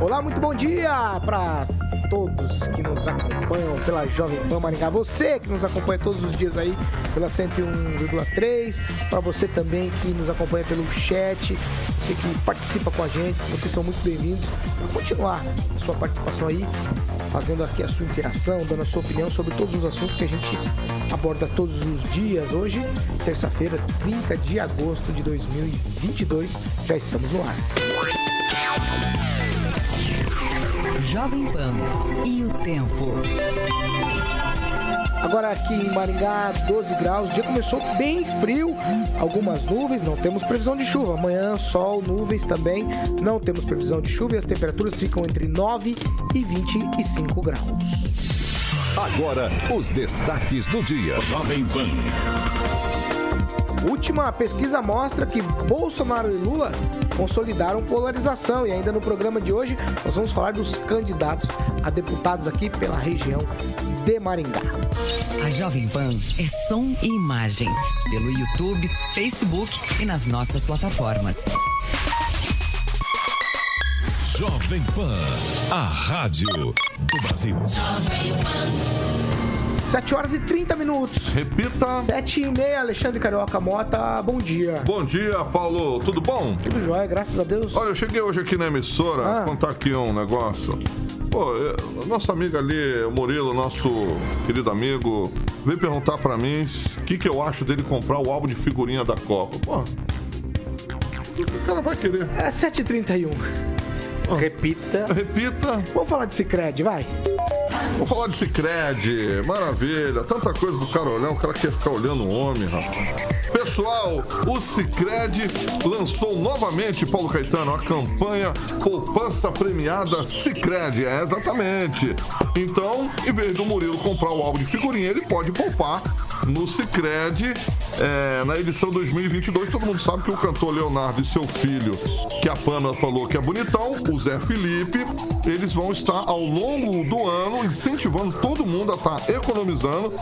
Olá, muito bom dia para todos que nos acompanham pela Jovem Pan Maringá. Você que nos acompanha todos os dias aí pela 101,3. Para você também que nos acompanha pelo chat. Você que participa com a gente. Vocês são muito bem-vindos. Para continuar a sua participação aí, fazendo aqui a sua interação, dando a sua opinião sobre todos os assuntos que a gente aborda todos os dias. Hoje, terça-feira, 30 de agosto de 2022. Já estamos no ar. Jovem Pan e o tempo. Agora aqui em Maringá, 12 graus. O dia começou bem frio. Algumas nuvens, não temos previsão de chuva. Amanhã, sol, nuvens também. Não temos previsão de chuva e as temperaturas ficam entre 9 e 25 graus. Agora, os destaques do dia. Jovem Pan. Última pesquisa mostra que Bolsonaro e Lula consolidaram polarização. E ainda no programa de hoje, nós vamos falar dos candidatos a deputados aqui pela região de Maringá. A Jovem Pan é som e imagem. Pelo YouTube, Facebook e nas nossas plataformas. Jovem Pan, a rádio do Brasil. Jovem Pan. 7 horas e 30 minutos. Repita. 7 e meia, Alexandre Carioca Mota, bom dia. Bom dia, Paulo. Tudo bom? Tudo jóia, graças a Deus. Olha, eu cheguei hoje aqui na emissora, ah. contar aqui um negócio. Pô, nossa amiga ali, o Murilo, nosso querido amigo, veio perguntar para mim o que, que eu acho dele comprar o álbum de figurinha da Copa. Pô, o cara vai querer. É 7h31. Repita. Repita. Vamos falar de Cicred, vai. Vamos falar de Cicred, maravilha, tanta coisa pro cara olhar, o cara quer ficar olhando o homem, rapaz. Pessoal, o Cicred lançou novamente, Paulo Caetano, a campanha Poupança Premiada Cicred. É, exatamente. Então, em vez do Murilo comprar o álbum de figurinha, ele pode poupar no Cicred é, na edição 2022. Todo mundo sabe que o cantor Leonardo e seu filho, que a Pana falou que é bonitão, o Zé Felipe, eles vão estar ao longo do ano incentivando todo mundo a estar economizando,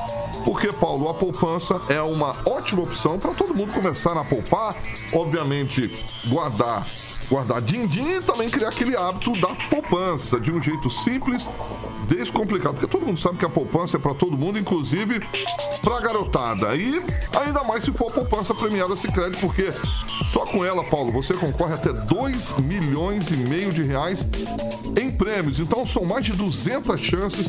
porque, Paulo, a poupança é uma ótima opção para todo mundo começar a poupar, obviamente guardar guardar din-din e também criar aquele hábito da poupança de um jeito simples, descomplicado. Porque todo mundo sabe que a poupança é para todo mundo, inclusive para garotada. E ainda mais se for a poupança premiada Sicredi, porque só com ela, Paulo, você concorre até 2 milhões e meio de reais em prêmios. Então são mais de 200 chances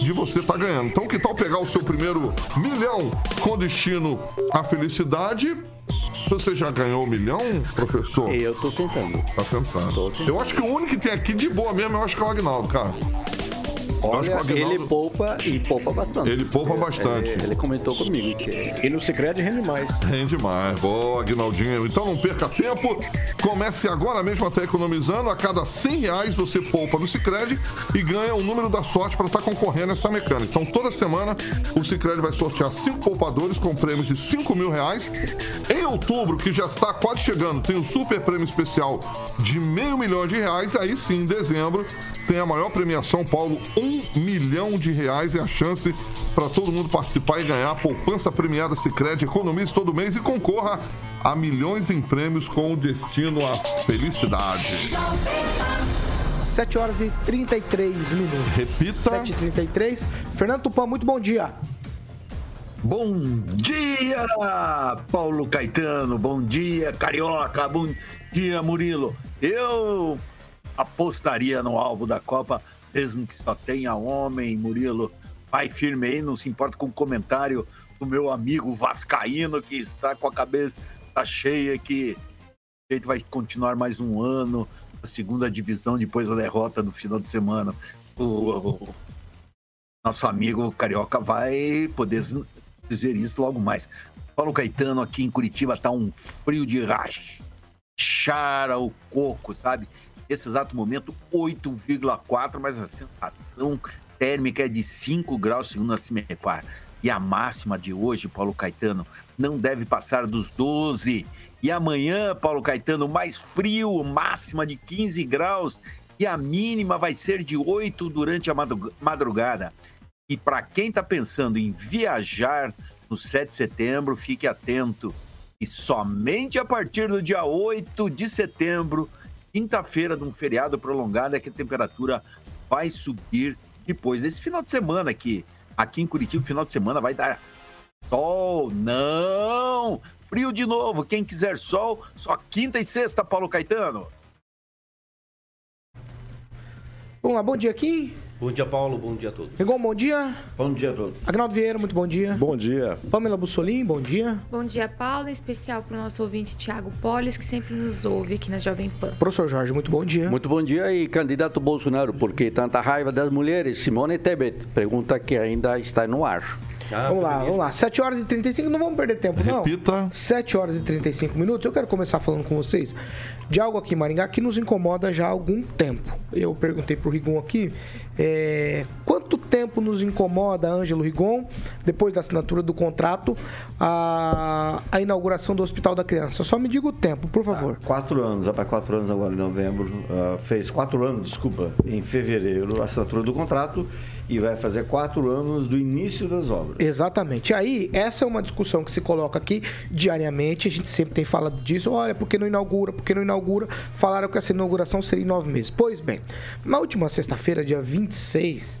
de você estar tá ganhando. Então que tal pegar o seu primeiro milhão com destino à felicidade? Você já ganhou um milhão, professor? Eu tô tentando. Tá tentando. Tô tentando. Eu acho que o único que tem aqui de boa mesmo, eu acho que é o Agnaldo, cara. Olha, Agnaldo... ele poupa e poupa bastante. Ele poupa bastante. Ele, ele comentou comigo que e no Cicred rende mais. Rende mais. Boa, Agnaldinho. Então não perca tempo. Comece agora mesmo a estar economizando. A cada 100 reais você poupa no Cicred e ganha o número da sorte para estar concorrendo a essa mecânica. Então toda semana o Cicred vai sortear cinco poupadores com prêmios de 5 mil reais. Outubro, que já está quase chegando, tem um super prêmio especial de meio milhão de reais. Aí sim, em dezembro, tem a maior premiação, Paulo, um milhão de reais é a chance para todo mundo participar e ganhar a poupança premiada Sicredi Economize todo mês e concorra a milhões em prêmios com destino à felicidade. 7 horas e 33 minutos. Repita. 7 e 33 Fernando Tupan, muito bom dia. Bom dia, Paulo Caetano. Bom dia, Carioca. Bom dia, Murilo. Eu apostaria no alvo da Copa mesmo que só tenha homem, Murilo. Vai firme aí, não se importa com o comentário do meu amigo Vascaíno, que está com a cabeça cheia, que a gente vai continuar mais um ano na segunda divisão depois da derrota no final de semana. O, o nosso amigo Carioca vai poder dizer isso logo mais. Paulo Caetano aqui em Curitiba tá um frio de rachar o coco, sabe? Nesse exato momento, 8,4, mas a sensação térmica é de 5 graus, segundo a Cimepar. E a máxima de hoje, Paulo Caetano, não deve passar dos 12. E amanhã, Paulo Caetano, mais frio, máxima de 15 graus. E a mínima vai ser de 8 durante a madrugada. E para quem está pensando em viajar no 7 de setembro, fique atento. E somente a partir do dia 8 de setembro, quinta-feira de um feriado prolongado, é que a temperatura vai subir depois desse final de semana aqui. Aqui em Curitiba, final de semana vai dar sol. Não! Frio de novo. Quem quiser sol, só quinta e sexta, Paulo Caetano. Vamos lá, bom dia aqui. Bom dia, Paulo. Bom dia a todos. Rigon, bom dia. Bom dia a todos. Agnaldo Vieira, muito bom dia. Bom dia. Pamela Bussolim, bom dia. Bom dia, Paulo. Em especial para o nosso ouvinte Tiago Polis, que sempre nos ouve aqui na Jovem Pan. Professor Jorge, muito bom dia. Muito bom dia e candidato Bolsonaro, por que tanta raiva das mulheres? Simone Tebet, pergunta que ainda está no ar. Ah, vamos lá, vamos lá. 7 horas e 35, não vamos perder tempo, não. Repita. 7 horas e 35 minutos. Eu quero começar falando com vocês de algo aqui em Maringá que nos incomoda já há algum tempo. Eu perguntei pro Rigon aqui é, quanto tempo nos incomoda, Ângelo Rigon, depois da assinatura do contrato, a, a inauguração do Hospital da Criança? Só me diga o tempo, por favor. Ah, quatro anos, vai para quatro anos agora em novembro. Uh, fez quatro anos, desculpa, em fevereiro, a assinatura do contrato e vai fazer quatro anos do início das obras. Exatamente. Aí, essa é uma discussão que se coloca aqui diariamente, a gente sempre tem falado disso, olha, por que não inaugura, por que não inaugura? Falaram que essa inauguração seria em nove meses. Pois bem, na última sexta-feira, dia 26,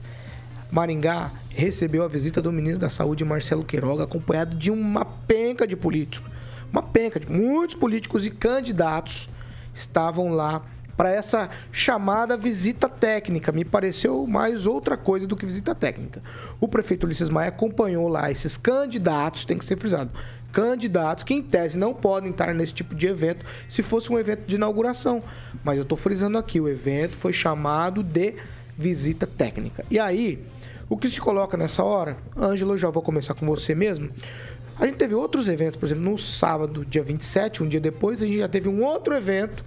Maringá recebeu a visita do ministro da Saúde, Marcelo Queiroga, acompanhado de uma penca de políticos. Uma penca de muitos políticos e candidatos estavam lá para essa chamada visita técnica. Me pareceu mais outra coisa do que visita técnica. O prefeito Ulisses Maia acompanhou lá esses candidatos, tem que ser frisado, candidatos que em tese não podem estar nesse tipo de evento se fosse um evento de inauguração. Mas eu estou frisando aqui, o evento foi chamado de visita técnica. E aí, o que se coloca nessa hora, Ângelo, já vou começar com você mesmo. A gente teve outros eventos, por exemplo, no sábado, dia 27, um dia depois, a gente já teve um outro evento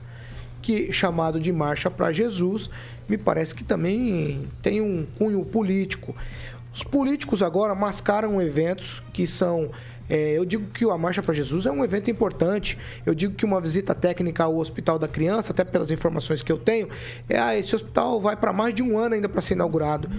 que chamado de Marcha para Jesus, me parece que também tem um cunho político. Os políticos agora mascaram eventos que são é, eu digo que a Marcha para Jesus é um evento importante. Eu digo que uma visita técnica ao Hospital da Criança, até pelas informações que eu tenho, é ah, esse hospital vai para mais de um ano ainda para ser inaugurado.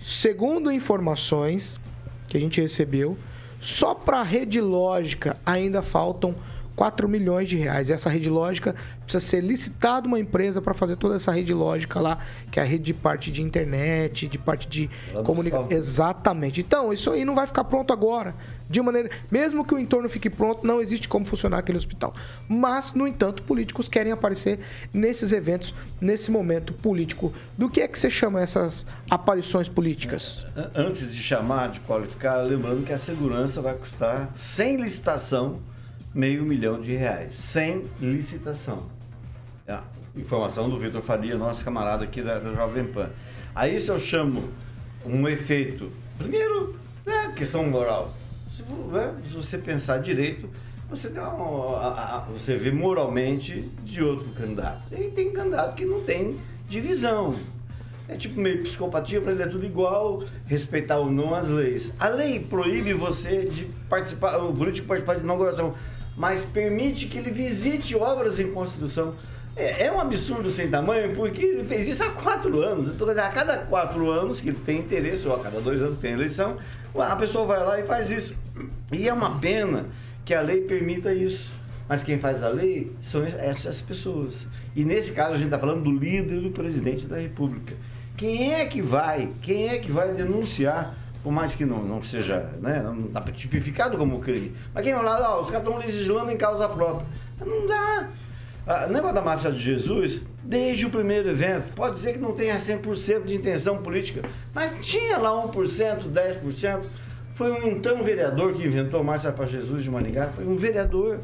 Segundo informações que a gente recebeu, só para a rede lógica ainda faltam 4 milhões de reais. E essa rede lógica precisa ser licitada uma empresa para fazer toda essa rede lógica lá, que é a rede de parte de internet, de parte de comunicação. Exatamente. Então, isso aí não vai ficar pronto agora. De maneira. Mesmo que o entorno fique pronto, não existe como funcionar aquele hospital. Mas, no entanto, políticos querem aparecer nesses eventos, nesse momento político. Do que é que você chama essas aparições políticas? Antes de chamar, de qualificar, lembrando que a segurança vai custar sem licitação meio milhão de reais, sem licitação. É, informação do Vitor Faria, nosso camarada aqui da, da Jovem Pan. Aí se eu chamo um efeito, primeiro, é questão moral. Se, né, se você pensar direito, você, dá uma, a, a, você vê moralmente de outro candidato. E tem candidato que não tem divisão. É tipo meio psicopatia, para ele é tudo igual, respeitar ou não as leis. A lei proíbe você de participar, o político participar de inauguração mas permite que ele visite obras em construção. É, é um absurdo sem tamanho, porque ele fez isso há quatro anos. Então, quer dizer, a cada quatro anos que ele tem interesse, ou a cada dois anos que tem eleição, a pessoa vai lá e faz isso. E é uma pena que a lei permita isso. Mas quem faz a lei são essas pessoas. E nesse caso a gente está falando do líder do presidente da República. Quem é que vai? Quem é que vai denunciar por mais que não, não seja, né, não dá tipificado como crime. Mas quem vai lá, ó, os caras estão legislando em causa própria. Não dá. Ah, o negócio da Marcha de Jesus, desde o primeiro evento, pode dizer que não tenha 100% de intenção política, mas tinha lá 1%, 10%. Foi um então vereador que inventou a Marcha para Jesus de Maningá, foi um vereador.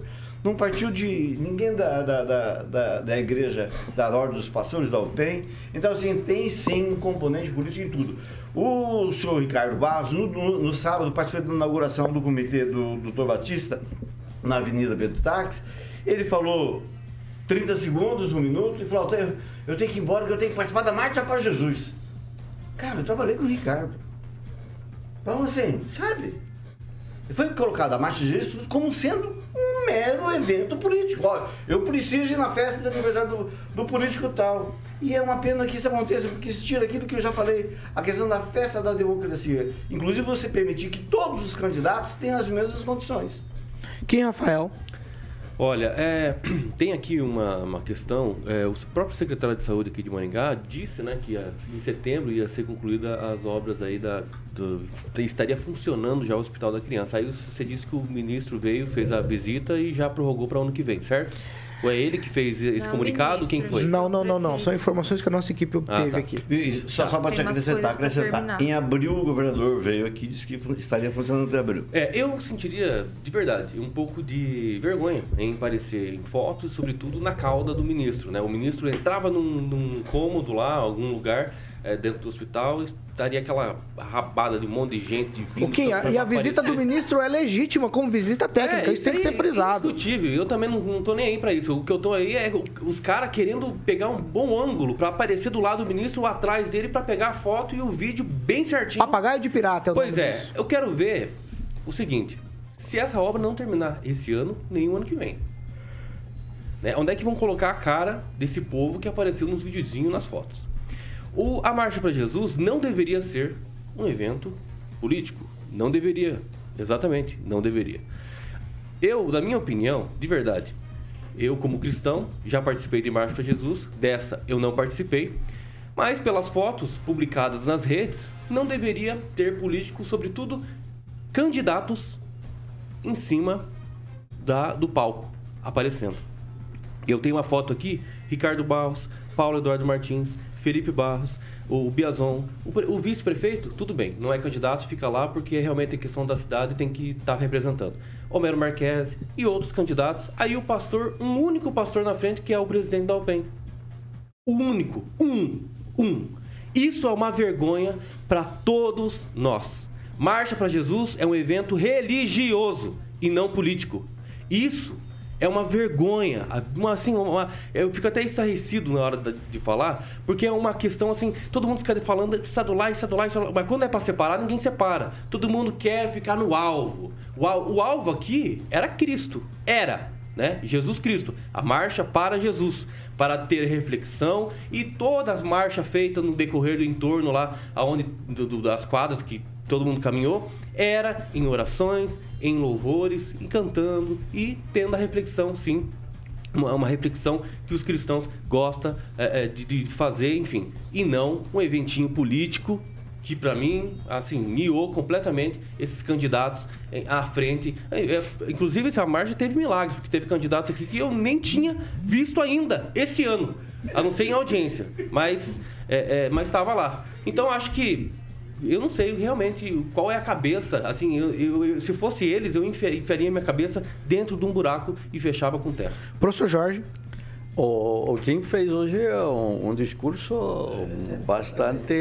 Não partiu de ninguém da, da, da, da, da igreja, da Ordem dos Pastores, da UPEM. Então, assim, tem sim um componente político em tudo. O senhor Ricardo Barros, no, no, no sábado, participou da inauguração do comitê do Dr. Batista, na Avenida Pedro Táxi, ele falou 30 segundos, um minuto, e falou, eu tenho que ir embora, porque eu tenho que participar da Marcha para Jesus. Cara, eu trabalhei com o Ricardo. Então, assim, sabe? Foi colocada a Marcha de Jesus como sendo um mero evento político. Ó, eu preciso ir na festa de aniversário do, do político tal. E é uma pena que isso aconteça, porque isso tira aquilo que eu já falei, a questão da festa da democracia. Inclusive você permitir que todos os candidatos tenham as mesmas condições. Quem, Rafael? Olha, é, tem aqui uma, uma questão. É, o próprio secretário de saúde aqui de Maringá disse né, que em setembro ia ser concluída as obras aí da. Do, estaria funcionando já o Hospital da Criança. Aí você disse que o ministro veio, fez a visita e já prorrogou para o ano que vem, certo? Ou é ele que fez esse não, comunicado? Quem foi? Não, não, não, não. São informações que a nossa equipe obteve ah, tá. aqui. Isso, só, só para te acrescentar, acrescentar. Em abril, o governador veio aqui e disse que estaria funcionando até abril. É, eu sentiria, de verdade, um pouco de vergonha em aparecer em fotos, sobretudo na cauda do ministro. Né? O ministro entrava num, num cômodo lá, algum lugar é, dentro do hospital, estaria aquela rabada de um monte de gente vindo. Okay, e a visita do ministro é legítima como visita técnica, é, isso tem que ser frisado. É indiscutível, eu também não, não tô nem aí para isso. O que eu tô aí é os caras querendo pegar um bom ângulo para aparecer do lado do ministro ou atrás dele para pegar a foto e o vídeo bem certinho. Papagaio de pirata, é o Pois é, disso. eu quero ver o seguinte: se essa obra não terminar esse ano, nem o ano que vem. Né? Onde é que vão colocar a cara desse povo que apareceu nos videozinhos, nas fotos? O, a Marcha para Jesus não deveria ser um evento político. Não deveria. Exatamente, não deveria. Eu, na minha opinião, de verdade, eu como cristão já participei de Marcha para Jesus, dessa eu não participei, mas pelas fotos publicadas nas redes, não deveria ter políticos, sobretudo candidatos, em cima da, do palco, aparecendo. Eu tenho uma foto aqui, Ricardo Barros, Paulo Eduardo Martins, Felipe Barros, o Biazon, o, o vice-prefeito, tudo bem, não é candidato, fica lá porque é realmente é questão da cidade tem que estar tá representando. Homero Marques e outros candidatos. Aí o pastor, um único pastor na frente, que é o presidente da UPEM. O único, um, um. Isso é uma vergonha para todos nós. Marcha para Jesus é um evento religioso e não político. Isso é uma vergonha. Uma, assim, uma, eu fico até estarrecido na hora de falar, porque é uma questão assim, todo mundo fica falando estado lá, estado lá, estado lá, mas quando é para separar, ninguém separa. Todo mundo quer ficar no alvo. O, o alvo aqui era Cristo. Era, né? Jesus Cristo. A marcha para Jesus. Para ter reflexão e todas as marchas feitas no decorrer do entorno lá, aonde, do, do, das quadras que todo mundo caminhou, era em orações, em louvores, e cantando e tendo a reflexão, sim, uma, uma reflexão que os cristãos gostam é, é de, de, fazer, enfim, e não um eventinho político que para mim, assim, miou completamente esses candidatos à frente. É, é, inclusive, essa marcha teve milagres, porque teve candidato aqui que eu nem tinha visto ainda esse ano, a não ser em audiência, mas é, é mas estava lá. Então, acho que eu não sei realmente qual é a cabeça. Assim, eu, eu, se fosse eles, eu enfiaria minha cabeça dentro de um buraco e fechava com terra. Professor Jorge. O, o Kim fez hoje um, um discurso bastante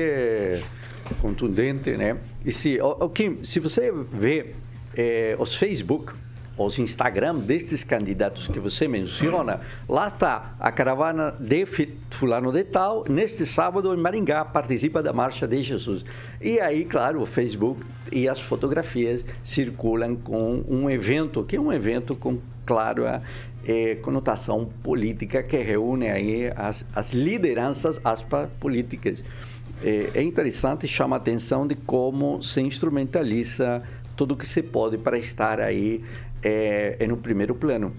contundente, né? E se, o, o Kim, se você vê eh, os Facebook os Instagram destes candidatos que você menciona, lá está a caravana de fulano de tal, neste sábado em Maringá, participa da Marcha de Jesus. E aí, claro, o Facebook e as fotografias circulam com um evento, que é um evento com, claro, a é, conotação política que reúne aí as, as lideranças, aspas, políticas. É, é interessante, chama a atenção de como se instrumentaliza tudo que se pode para estar aí é, é no primeiro plano.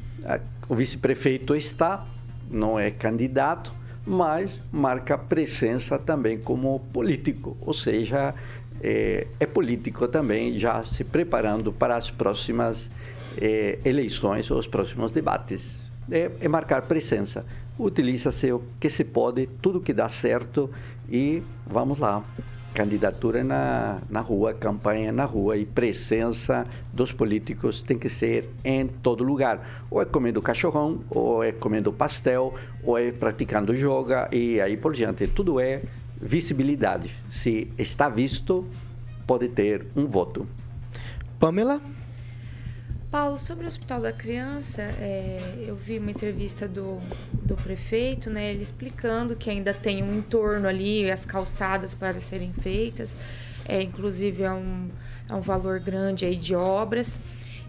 O vice-prefeito está, não é candidato, mas marca presença também como político, ou seja, é, é político também, já se preparando para as próximas é, eleições ou os próximos debates. É, é marcar presença. Utiliza-se o que se pode, tudo que dá certo e vamos lá candidatura na, na rua, campanha na rua e presença dos políticos tem que ser em todo lugar. Ou é comendo cachorrão, ou é comendo pastel, ou é praticando yoga e aí por diante. Tudo é visibilidade. Se está visto, pode ter um voto. Pamela? Paulo, sobre o Hospital da Criança, é, eu vi uma entrevista do, do prefeito, né, ele explicando que ainda tem um entorno ali, as calçadas para serem feitas, é, inclusive é um, é um valor grande aí de obras.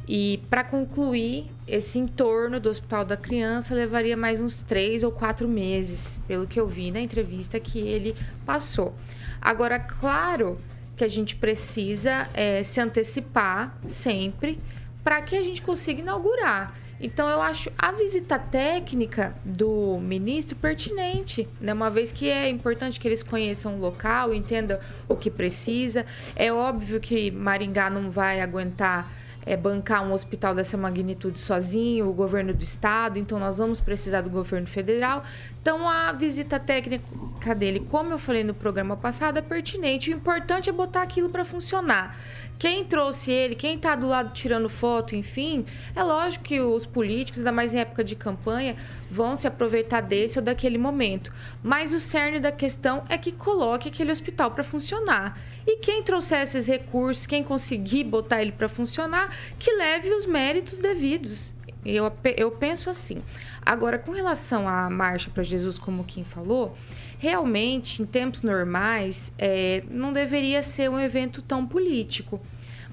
E para concluir, esse entorno do Hospital da Criança levaria mais uns três ou quatro meses, pelo que eu vi na entrevista que ele passou. Agora, claro que a gente precisa é, se antecipar sempre para que a gente consiga inaugurar. Então, eu acho a visita técnica do ministro pertinente, né? uma vez que é importante que eles conheçam o local, entendam o que precisa. É óbvio que Maringá não vai aguentar é, bancar um hospital dessa magnitude sozinho, o governo do estado, então nós vamos precisar do governo federal. Então a visita técnica dele, como eu falei no programa passado, é pertinente. O importante é botar aquilo para funcionar. Quem trouxe ele, quem está do lado tirando foto, enfim, é lógico que os políticos, ainda mais em época de campanha, vão se aproveitar desse ou daquele momento. Mas o cerne da questão é que coloque aquele hospital para funcionar. E quem trouxer esses recursos, quem conseguir botar ele para funcionar, que leve os méritos devidos. Eu, eu penso assim. Agora, com relação à Marcha para Jesus, como quem falou, realmente, em tempos normais, é, não deveria ser um evento tão político.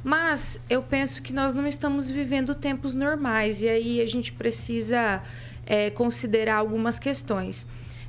Mas eu penso que nós não estamos vivendo tempos normais e aí a gente precisa é, considerar algumas questões.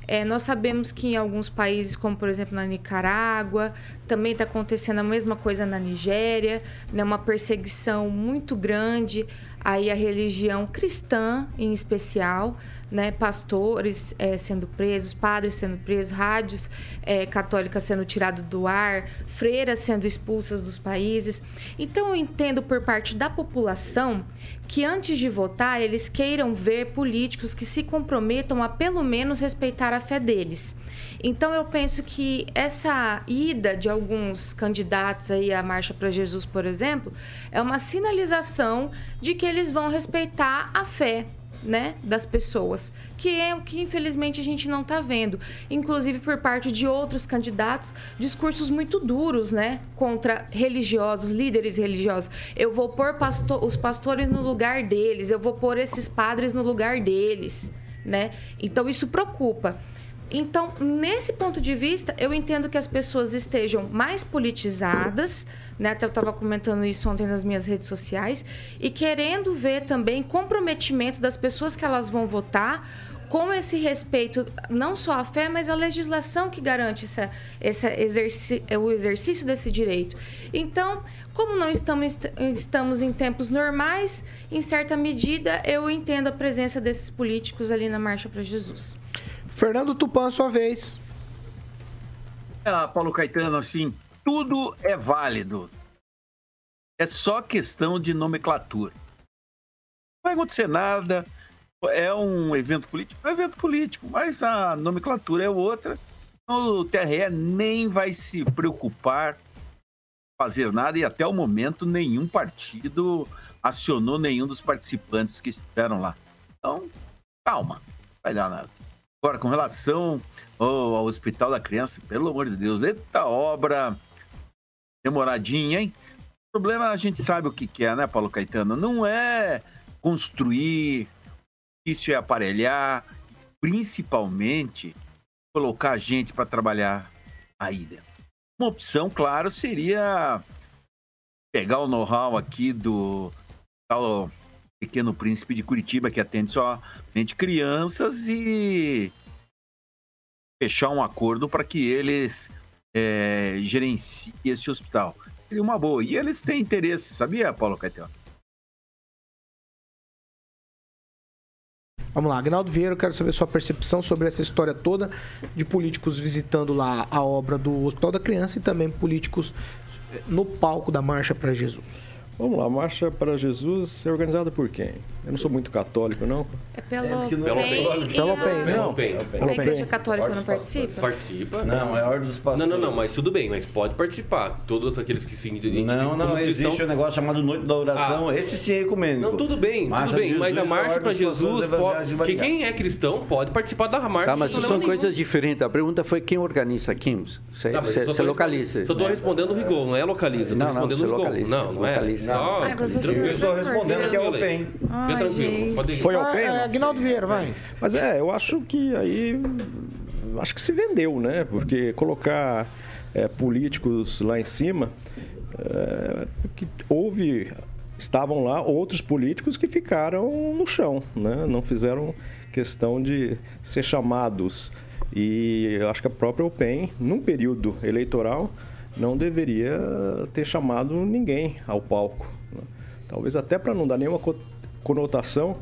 É, nós sabemos que em alguns países, como por exemplo na Nicarágua, também está acontecendo a mesma coisa na Nigéria, né, uma perseguição muito grande aí a religião cristã em especial né, pastores é, sendo presos, padres sendo presos, rádios é, católicas sendo tiradas do ar, freiras sendo expulsas dos países. Então, eu entendo por parte da população que antes de votar, eles queiram ver políticos que se comprometam a pelo menos respeitar a fé deles. Então eu penso que essa ida de alguns candidatos aí à Marcha para Jesus, por exemplo, é uma sinalização de que eles vão respeitar a fé né, das pessoas, que é o que infelizmente a gente não está vendo, inclusive por parte de outros candidatos, discursos muito duros, né, contra religiosos, líderes religiosos. Eu vou pôr pastor, os pastores no lugar deles, eu vou pôr esses padres no lugar deles, né? Então isso preocupa. Então, nesse ponto de vista, eu entendo que as pessoas estejam mais politizadas, né? Até eu estava comentando isso ontem nas minhas redes sociais, e querendo ver também comprometimento das pessoas que elas vão votar com esse respeito, não só à fé, mas à legislação que garante essa, essa exerci o exercício desse direito. Então, como não estamos, estamos em tempos normais, em certa medida, eu entendo a presença desses políticos ali na Marcha para Jesus. Fernando Tupan, sua vez. Ah, Paulo Caetano, assim, tudo é válido. É só questão de nomenclatura. Não vai acontecer nada. É um evento político? É um evento político, mas a nomenclatura é outra. O TRE nem vai se preocupar fazer nada e até o momento nenhum partido acionou nenhum dos participantes que estiveram lá. Então, calma, não vai dar nada. Agora, com relação ao, ao Hospital da Criança, pelo amor de Deus, eita obra demoradinha, hein? O problema a gente sabe o que, que é, né, Paulo Caetano? Não é construir, isso é aparelhar, principalmente colocar gente para trabalhar aí dentro. Uma opção, claro, seria pegar o know-how aqui do tal Pequeno Príncipe de Curitiba, que atende somente crianças, e fechar um acordo para que eles é, gerenciem esse hospital. Seria uma boa. E eles têm interesse, sabia, Paulo Caetano? Vamos lá, Agnaldo Vieira, eu quero saber sua percepção sobre essa história toda de políticos visitando lá a obra do Hospital da Criança e também políticos no palco da Marcha para Jesus. Vamos lá, a Marcha para Jesus é organizada por quem? Eu não sou muito católico, não. É pelo é, PEN. Pelo PEN. Pelo PEN. A Igreja Católica não participa? Participa. Não, é a Ordem dos Pastores. Não, não, não, mas tudo bem, mas pode participar. Todos aqueles que se identificam Não, não, existe cristão... um negócio chamado Noite da Oração, ah, esse sim é ecumênico. Não, tudo bem, tudo bem, mas a Marcha para Jesus, pode... que quem é cristão pode participar da Marcha. Tá, mas são coisas diferentes. A pergunta foi quem organiza aqui. Você, tá, você localiza. Só estou respondendo o rigor, não é localiza. Não, não, respondendo localiza. Não, não é. Só, Ai, eu estou respondendo que é o PEN. Fica tranquilo. Pode ir. Foi ao PEN? É, Aguinaldo Vieira, vai. Mas é, eu acho que aí. Acho que se vendeu, né? Porque colocar é, políticos lá em cima. É, que houve. Estavam lá outros políticos que ficaram no chão, né? Não fizeram questão de ser chamados. E eu acho que a própria UPEN, num período eleitoral, não deveria ter chamado ninguém ao palco. né? Talvez até para não dar nenhuma co- conotação,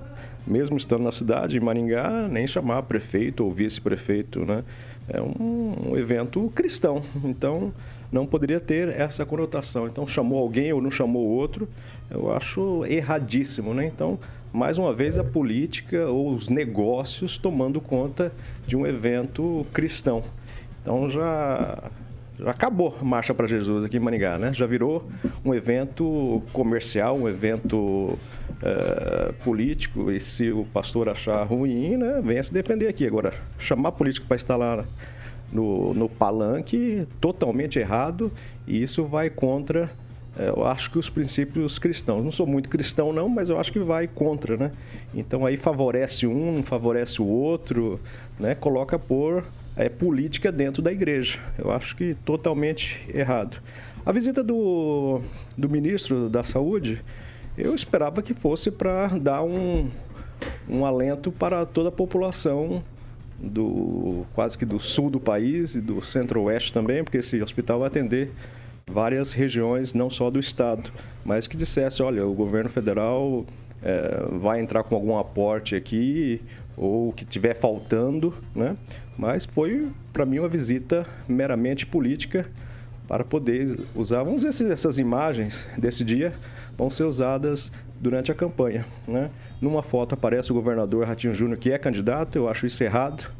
mesmo estando na cidade, em Maringá, nem chamar prefeito ou vice-prefeito, né? É um, evento cristão, então não poderia ter essa conotação. Então chamou alguém ou não chamou outro, eu acho erradíssimo, né? Então, mais uma vez a política ou os negócios tomando conta de um evento cristão. Então já acabou a Marcha para Jesus aqui em Maringá, né? Já virou um evento comercial, um evento eh, político. E se o pastor achar ruim, né, venha se defender aqui. Agora, chamar político para estar lá no, no palanque, totalmente errado, e isso vai contra, eh, eu acho que os princípios cristãos. Não sou muito cristão, não, mas eu acho que vai contra, né? Então aí favorece um, favorece o outro, né? Coloca por é, política dentro da igreja. Eu acho que totalmente errado. A visita do, do ministro da Saúde, eu esperava que fosse para dar um, um alento para toda a população do quase que do sul do país e do centro-oeste também, porque esse hospital vai atender várias regiões, não só do estado, mas que dissesse, olha, o governo federal eh, vai entrar com algum aporte aqui ou o que tiver faltando, né? Mas foi para mim uma visita meramente política para poder usar, vamos se essas imagens desse dia vão ser usadas durante a campanha, né? Numa foto aparece o governador Ratinho Júnior, que é candidato, eu acho isso errado,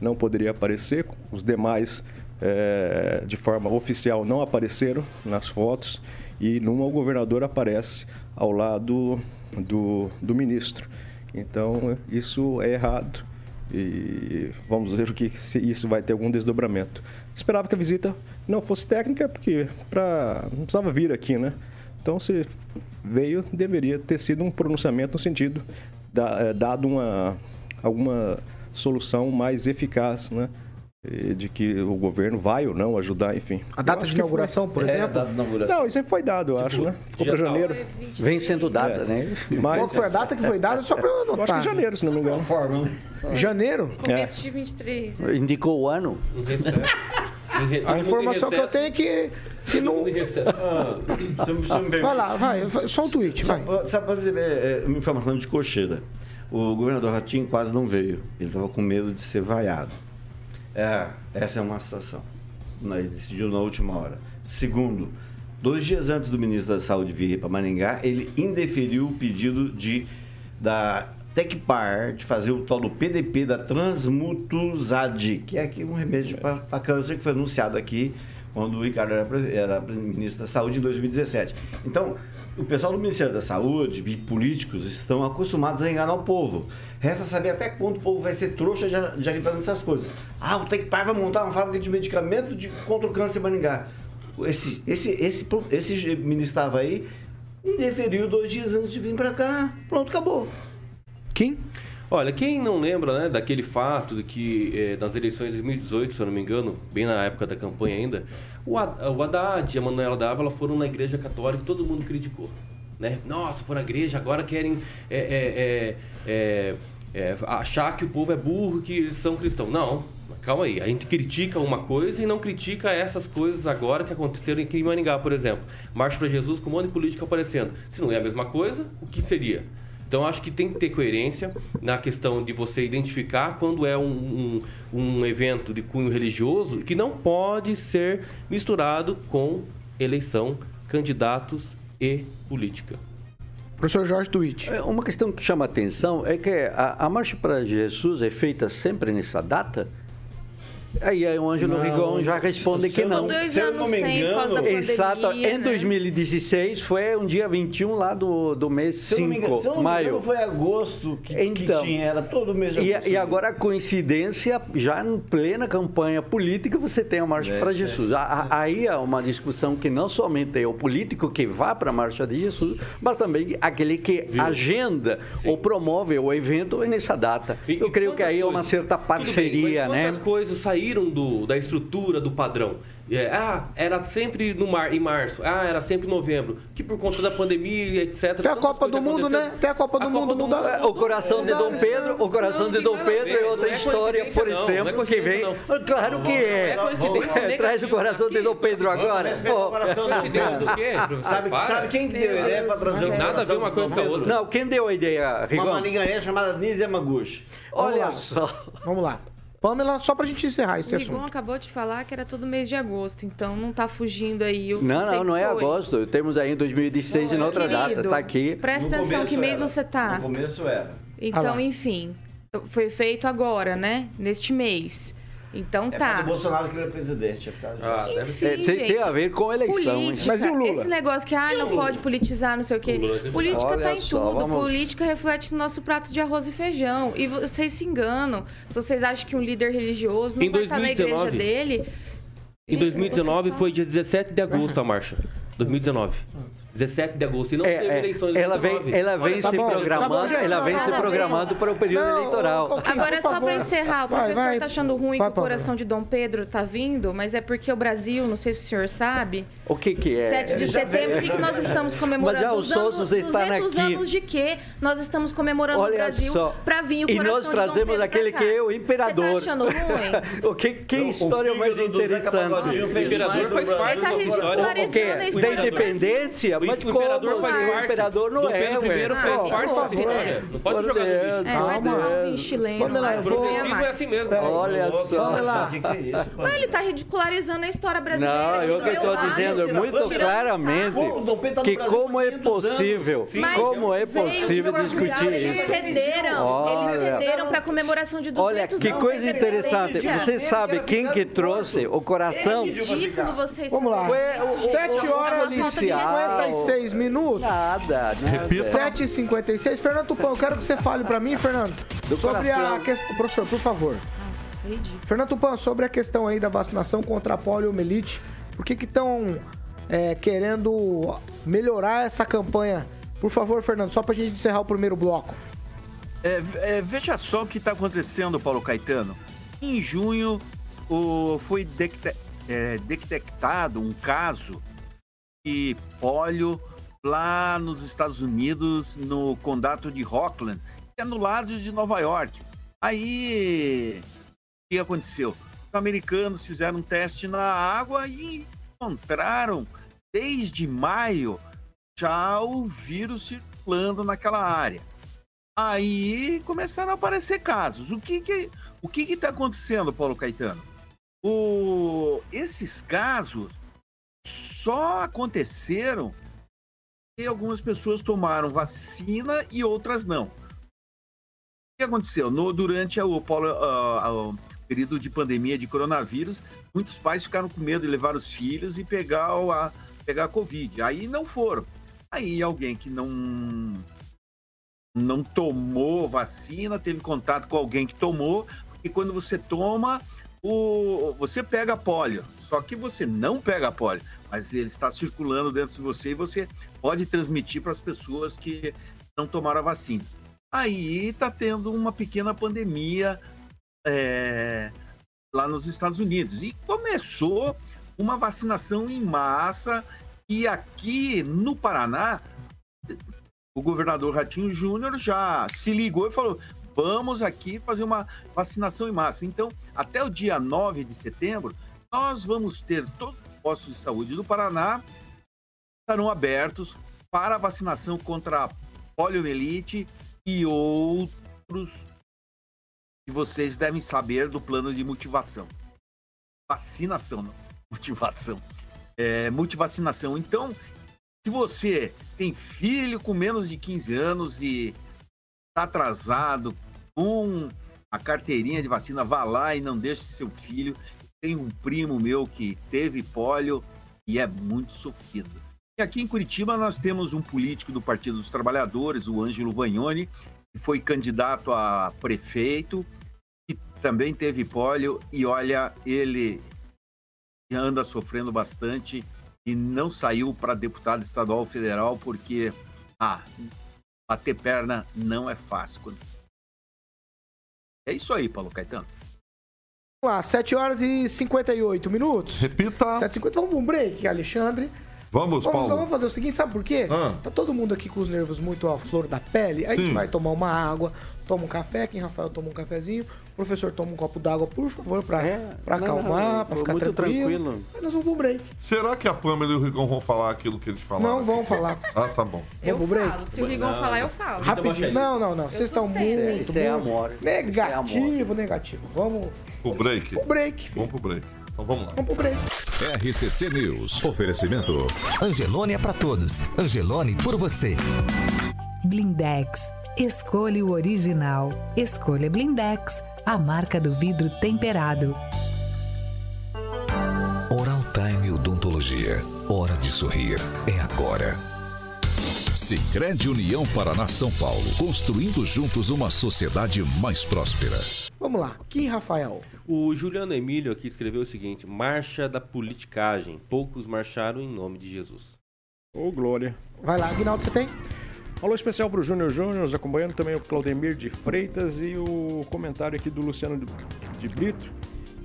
não poderia aparecer, os demais eh, de forma oficial não apareceram nas fotos e numa o governador aparece ao lado do, do ministro. Então, isso é errado e vamos ver o que se isso vai ter algum desdobramento. Esperava que a visita não fosse técnica, porque pra, não precisava vir aqui, né? Então, se veio, deveria ter sido um pronunciamento no sentido da, eh, dado uma alguma solução mais eficaz, né? Eh, De que o governo vai ou não ajudar, enfim. A data de que foi- inauguração, por exemplo? Não, isso aí foi dado, eu acho, né? Ficou para tal. janeiro. Vem sendo dada, É. né? Mas, Qual foi a data que foi dada? Só para eu eu acho que anotar. em janeiro, se não me engano. Janeiro? Começo de 23. né? Indicou o ano. A informação que eu tenho é que, que não... permite- Vai lá, vai. Só um tweet, vai. Só, só para dizer, é, é, uma informação de cocheira. O governador Ratinho quase não veio. Ele estava com medo de ser vaiado. É, essa é uma situação. Né, Ele decidiu na última hora. Segundo, dois dias antes do ministro da Saúde vir para Maringá, ele indeferiu o pedido de da Tecpar de fazer o tal do PDP da Transmutuzad, que é aqui um remédio para câncer que foi anunciado aqui quando o Ricardo era, era ministro da Saúde em 2017. Então, o pessoal do Ministério da Saúde e políticos estão acostumados a enganar o povo. Resta saber até quando o povo vai ser trouxa de de acreditar nessas coisas. Ah, o Tecpar vai montar uma fábrica de medicamento de, contra o câncer em Maringá. Esse, esse, esse, esse ministro estava aí e deferiu dois dias antes de vir para cá. Pronto, acabou. Quem? Olha, quem não lembra, né, daquele fato de que eh, nas eleições de 2018, se eu não me engano, bem na época da campanha ainda, o, Ha- o Haddad e a Manuela Dávila foram na igreja católica e todo mundo criticou. Né? Nossa, foram na igreja, agora querem é, é, é, é, é, achar que o povo é burro, que eles são cristãos. Não, calma aí. A gente critica uma coisa e não critica essas coisas agora que aconteceram em Maringá, por exemplo. Marcha para Jesus com um monte de político aparecendo. Se não é a mesma coisa, o que seria? Então, acho que tem que ter coerência na questão de você identificar quando é um, um, um evento de cunho religioso que não pode ser misturado com eleição, candidatos e política. Professor Jorge Tweet. É, Uma questão que chama atenção é que a, a Marcha para Jesus é feita sempre nessa data? Aí, aí o Ângelo Rigon já responde que não. dois se anos sem por causa da pandemia, Exato. Em né? 2016 foi um dia 21 lá do, do mês Se eu não me 5, engano, se eu não me maio. engano, foi agosto que, que Então, tinha, era todo mês de E, agosto. e agora a coincidência, já em plena campanha política, você tem a Marcha É, para é. Jesus. A- a- Aí é uma discussão que não somente é o político que vá para a Marcha de Jesus, mas também aquele que agenda ou promove o evento nessa data. E- Eu e creio que aí é uma certa bem, parceria, mas né? quantas coisas saíram do, da estrutura, do padrão? É, ah, era sempre no mar, em março. Ah, era sempre em novembro. Que por conta da pandemia, etc. Tem a Copa do Mundo, né? Tem a Copa do Mundo, não dá. É, O coração de Dom Pedro, o coração de Dom Pedro é outra história, por exemplo, que vem. Claro que é. É, Traz o coração de Dom Pedro agora. Pô. Coincidência do quê? Sabe, sabe quem que deu a ideia para trazer o Nada a ver coração uma de coisa com a Pedro? outra. Não, quem deu a ideia, Uma Rigon? maningaenha chamada Nise Yamaguchi. Vamos Olha só. Vamos lá. Pamela, só pra gente encerrar esse O assunto. acabou de falar que era todo mês de agosto, então não tá fugindo aí. o que Não, não, não é foi. agosto. Temos aí em 2016 em outra data. Querido, Tá aqui. Presta No atenção, que mês era. você tá? No começo era. Ah Então, lá. enfim, foi feito agora, né? Neste mês. Então É tá. quando o Bolsonaro que ele é presidente. É disso. Ah, deve Enfim, É, tem, tem gente, a ver com a eleição? Política, Mas e o Lula? esse negócio que ah, não pode politizar, não sei o quê. Lula é Política Olha tá em só, tudo. vamos- Política reflete no nosso prato de arroz e feijão. E vocês se enganam. Se vocês acham que um líder religioso não Em vai estar na igreja 2019, dele. Em Gente, 2019 você foi dia 17 de agosto a marcha. 2019. 17 de agosto. E não É, teve é, eleições ela vem, 2019. ela vem Tá se bom, tá bom, programando, ela vem se programando para o período Não, eleitoral. Coquinho, Agora, por só para encerrar, o professor vai. tá achando ruim Vai, que o coração de Dom Pedro tá vindo, mas é porque o Brasil, não sei se o senhor sabe, O que que é? 7 de setembro, o que, que nós estamos comemorando? Mas já o Os anos- Sousa está 200 aqui. anos de quê? Nós estamos comemorando Olha no Brasil para vir o E coração nós de Dom trazemos aquele que é o Você imperador. tá achando ruim? O que, que história mais filho do Zeca interessante. O imperador faz parte tá da história. ridicularizando O quê? a Da história do independência? O Mas como? imperador faz O parte. imperador não Dom é, Pedro Ah, faz por parte favor. história. Não pode Por jogar no Deus. lixo. É, vai tomar um vinho chileno. Pamela, ganha Progressivo é assim mesmo. Pera. Olha só. O que, que é isso? Mas ele tá ridicularizando a história brasileira. Não, eu que estou lado. dizendo muito claramente o tá no que Brasil como é 500 anos. possível, como é possível discutir Eles isso. cederam, Olha. eles cederam para comemoração de 200 Olha, que anos coisa interessante. Você sabe quem que trouxe o coração? É ridículo vocês Vamos lá. Foi o- isso. 7 É uma horas falta respeito. 56 minutos. Nada, nada. Repita. 7h56. Fernando Tupão, eu quero que você fale pra mim, Fernando, Do sobre a coração. questão. Professor, por favor. Nossa. Fernando Tupan, sobre a questão aí da vacinação contra a poliomielite, por que que estão querendo melhorar essa campanha? Por favor, Fernando, só pra gente encerrar o primeiro bloco. É, é, veja só o que está acontecendo, Paulo Caetano. Em junho o- foi é, detectado um caso de pólio lá nos Estados Unidos, no condado de Rockland, que é no lado de Nova York. Aí, o que aconteceu? Os americanos fizeram um teste na água e encontraram, desde maio, já o vírus circulando naquela área. Aí começaram a aparecer casos. O que que o que está acontecendo, Paulo Caetano? O, esses casos só aconteceram porque algumas pessoas tomaram vacina e outras não. O que aconteceu? No, durante ah, ah, o período de pandemia de coronavírus, muitos pais ficaram com medo de levar os filhos e pegar a, pegar a Covid. Aí não foram. Aí alguém que não não tomou vacina, teve contato com alguém que tomou, porque quando você toma, o, você pega pólio. Só que você não pega pólio, mas ele está circulando dentro de você e você pode transmitir para as pessoas que não tomaram a vacina. Aí está tendo uma pequena pandemia é, lá nos Estados Unidos. E começou uma vacinação em massa, e aqui no Paraná, o governador Ratinho Júnior já se ligou e falou: vamos aqui fazer uma vacinação em massa. Então, até o dia 9 de setembro, nós vamos ter todos os postos de saúde do Paraná estarão abertos para vacinação contra a poliomielite e outros que vocês devem saber do plano de motivação. Vacinação, não. Motivação. É, multivacinação. Então, se você tem filho com menos de 15 anos e está atrasado com a carteirinha de vacina, vá lá e não deixe seu filho. Tem um primo meu que teve pólio e é muito sofrido. E aqui em Curitiba nós temos um político do Partido dos Trabalhadores, o Ângelo Vagnoni, que foi candidato a prefeito, que também teve pólio e olha, ele anda sofrendo bastante e não saiu para deputado estadual federal porque ah, bater perna não é fácil. É isso aí, Paulo Caetano. Vamos lá, 7 horas e 58 minutos. Repita. 7 50 Vamos um break, Alexandre. Vamos, vamos, Paulo. Vamos fazer o seguinte, sabe por quê? Ah. Tá todo mundo aqui com os nervos muito à flor da pele. Aí Sim. a gente vai tomar uma água, toma um café, quem Rafael toma um cafezinho, professor toma um copo d'água, por favor, pra, é, pra acalmar, pra ficar tranquilo. tranquilo. Aí nós vamos pro break. Será que a Pamela e o Rigon vão falar aquilo que eles falaram? Não vão falar. ah, tá bom. Eu vamos pro break? Falo. Se o Rigon falar, eu falo. Rapidinho. Não, não, não. Vocês estão muito, Isso é amor. Negativo, é negativo. Vamos... Pro break? Pro break. Vamos pro break. Então vamos lá. Vamos pro break. RCC News. Oferecimento. Angelone é para todos. Angelone por você. Blindex. Escolha o original. Escolha Blindex, a marca do vidro temperado. Oral Time Odontologia. Hora de sorrir. É agora. Sicredi União Paraná São Paulo, construindo juntos uma sociedade mais próspera. Vamos lá, que Rafael? O Juliano Emílio aqui escreveu o seguinte: Marcha da politicagem. Poucos marcharam em nome de Jesus. Ô, oh, glória. Vai lá, Aguinaldo, você tem? Alô especial para o Júnior Júnior, acompanhando também o Claudemir de Freitas e o comentário aqui do Luciano de Brito.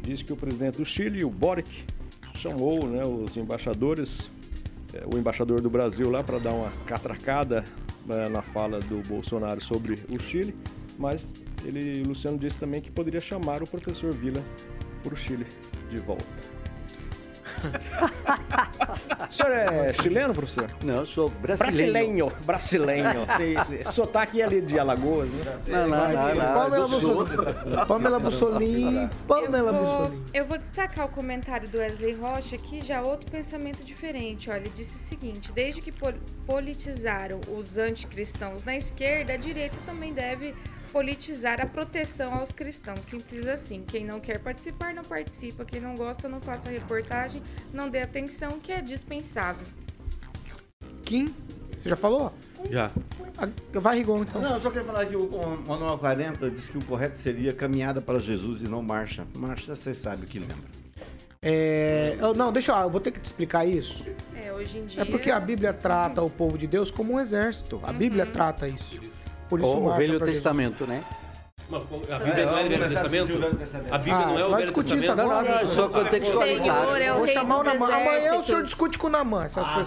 Diz que o presidente do Chile, o Boric, chamou né, os embaixadores, é, o embaixador do Brasil lá para dar uma catracada né, na fala do Bolsonaro sobre o Chile, mas ele, o Luciano disse também que poderia chamar o professor Vila para o Chile de volta. o senhor é chileno, professor? Não, eu sou brasileiro. Brasileiro, brasileiro. Sotaque ali de Alagoas, né? Não, não, não. não, Pamela Bussolini. Pamela Bussolini. Pamela Bussolini. Eu vou destacar o comentário do Wesley Rocha aqui, já outro pensamento diferente. Olha, ele disse o seguinte, desde que politizaram os anticristãos na esquerda, a direita também deve politizar a proteção aos cristãos. Simples assim. Quem não quer participar, não participa. Quem não gosta, não faça reportagem. Não dê atenção, que é dispensável. Kim, você já falou? Já. Vai, Rigon, então. Não, eu só queria falar que o Manuel 40 disse que o correto seria caminhada para Jesus e não marcha. Marcha, você sabe o que lembra. É, eu, não, deixa eu, eu vou ter que te explicar isso. É, hoje em dia. É porque a Bíblia trata o povo de Deus como um exército. A Bíblia uhum. trata isso. Por isso o Velho Testamento, né? A Bíblia não é o Velho Testamento? A Bíblia não é o Velho Testamento? Isso agora, não, não, só contextualizar. É Vou chamar o Naman. Amanhã o senhor discute com o Naman. Essas ah,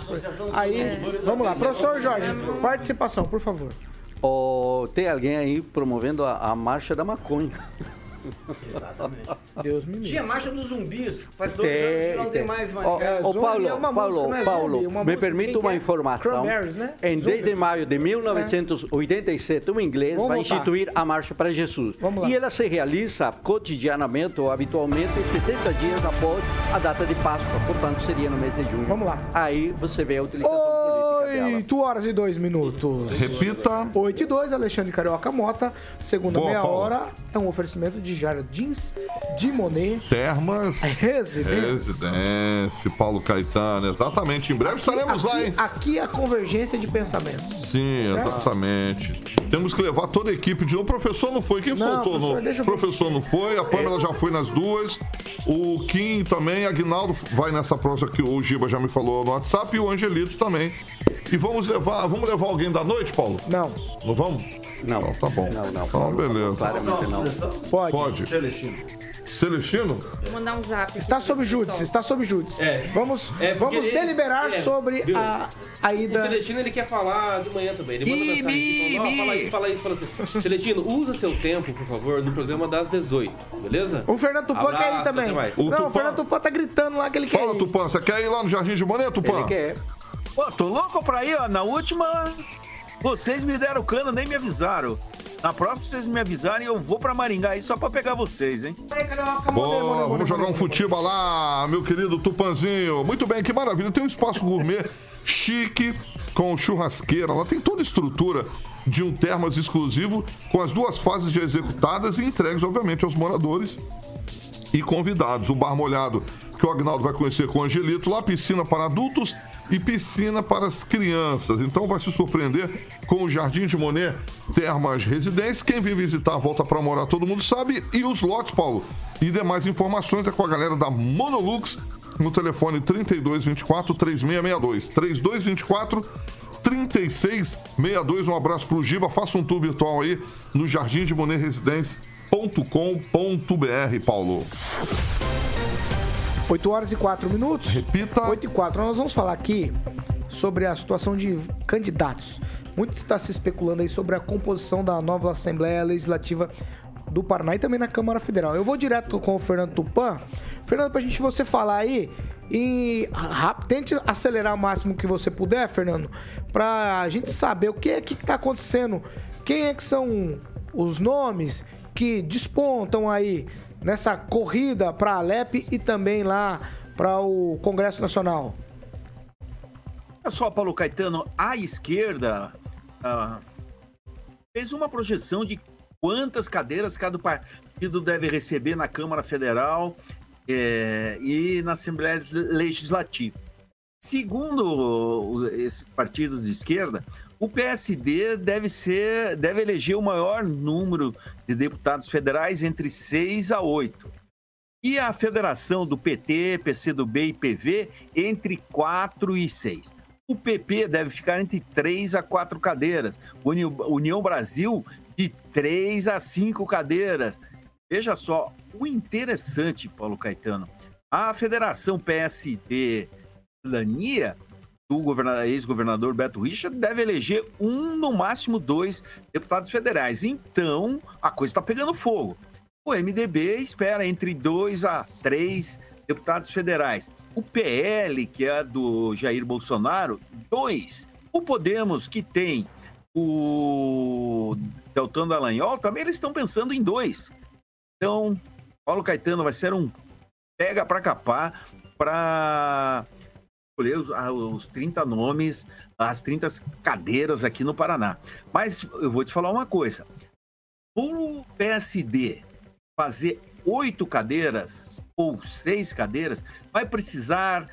Aí, é. vamos lá. Professor Jorge, participação, por favor. Oh, tem alguém aí promovendo a, a marcha da maconha. Exatamente. Deus me livre. Tinha Marcha dos Zumbis, faz dois anos que não tem, tem mais. É, oh, Paulo, é Paulo, é Paulo zumbi, me permite uma informação. Né? Em 10 de maio de 1987, um inglês Vamos vai voltar. instituir a Marcha para Jesus. E ela se realiza cotidianamente ou habitualmente 70 dias após a data de Páscoa, portanto seria no mês de junho. Vamos lá. Aí você vê a utilização oh! política 8 horas e 2 minutos. Repita. 8 e 2, Alexandre Carioca Mota. Segunda Boa, meia Paulo. hora é um oferecimento de Jardins de Monet. Termas. Residência. Residência. Paulo Caetano, exatamente. Em breve estaremos aqui, lá, hein? Aqui é a convergência de pensamentos. Sim, certo? exatamente. Temos que levar toda a equipe de novo. O professor não foi. Quem não, faltou? Professor, no... professor não foi. A Pamela já foi nas duas. O Kim também. Aguinaldo vai nessa próxima que o Giba já me falou no WhatsApp. E o Angelito também. E vamos levar, vamos levar alguém da noite, Paulo? Não. Não vamos? Não. Então, tá bom. Não, não. Então, beleza. Claramente não. Pode. Pode. Celestino. Celestino? Vou mandar um zap. Está sob júdice, está sob júdice. É. Vamos, é vamos ele, deliberar é, sobre a, a ida. O Celestino ele quer falar de manhã também. Ele manda mensagem aqui, fala isso, fala isso, fala isso. Celestino, usa seu tempo, por favor, no programa das 18, beleza? O Fernando Tupã Abraço, quer ir também. O Não, Tupã... o Fernando Tupã tá gritando lá que ele quer Fala, ir. Tupã, você quer ir lá no Jardim de Monet, Tupã? Ele quer. Pô, tô louco pra ir, ó. Na última, vocês me deram cana, nem me avisaram. Na próxima, vocês me avisarem, eu vou pra Maringá aí só pra pegar vocês, hein? Boa, vamos jogar um futiba lá, meu querido Tupanzinho. Muito bem, que maravilha. Tem um espaço gourmet chique com churrasqueira. Lá tem toda a estrutura de um termas exclusivo com as duas fases já executadas e entregues, obviamente, aos moradores e convidados. O bar molhado que o Agnaldo vai conhecer com o Angelito, lá piscina para adultos e piscina para as crianças. Então vai se surpreender com o Jardim de Monet Termas Residência. Quem vem visitar volta para morar, todo mundo sabe. E os lotes, Paulo. E demais informações é com a galera da Monolux no telefone 3224 3662. 3224 3662. Um abraço pro Giba. Faça um tour virtual aí no Jardim de Monet Residência.com.br, Paulo. 8 horas e 4 minutos. Repita. 8 e 4. Nós vamos falar aqui sobre a situação de candidatos. Muito está se especulando aí sobre a composição da nova Assembleia Legislativa do Paraná e também na Câmara Federal. Eu vou direto com o Fernando Tupan. Fernando, para a gente você falar aí e tente acelerar o máximo que você puder, Fernando, para a gente saber o que é que está acontecendo, quem é que são os nomes que despontam aí nessa corrida para Alep e também lá para o Congresso Nacional? Olha só, Paulo Caetano, a esquerda ah, fez uma projeção de quantas cadeiras cada partido deve receber na Câmara Federal é, e na Assembleia Legislativa. Segundo esses partidos de esquerda, o PSD deve ser, deve eleger o maior número de deputados federais entre 6 a 8. E a federação do PT, PCdoB e PV entre 4 e 6. O PP deve ficar entre 3 a 4 cadeiras. União Brasil de 3 a 5 cadeiras. Veja só, o interessante, Paulo Caetano, a federação PSD Lania do ex-governador Beto Richa deve eleger um, no máximo dois deputados federais. Então, a coisa está pegando fogo. O MDB espera entre dois a três deputados federais. O PL, que é do Jair Bolsonaro, dois. O Podemos, que tem o Deltan Dallagnol, também eles estão pensando em dois. Então, Paulo Caetano vai ser um pega para capar para escolher os, ah, os 30 nomes, as 30 cadeiras aqui no Paraná. Mas eu vou te falar uma coisa. O PSD fazer oito cadeiras ou seis cadeiras, vai precisar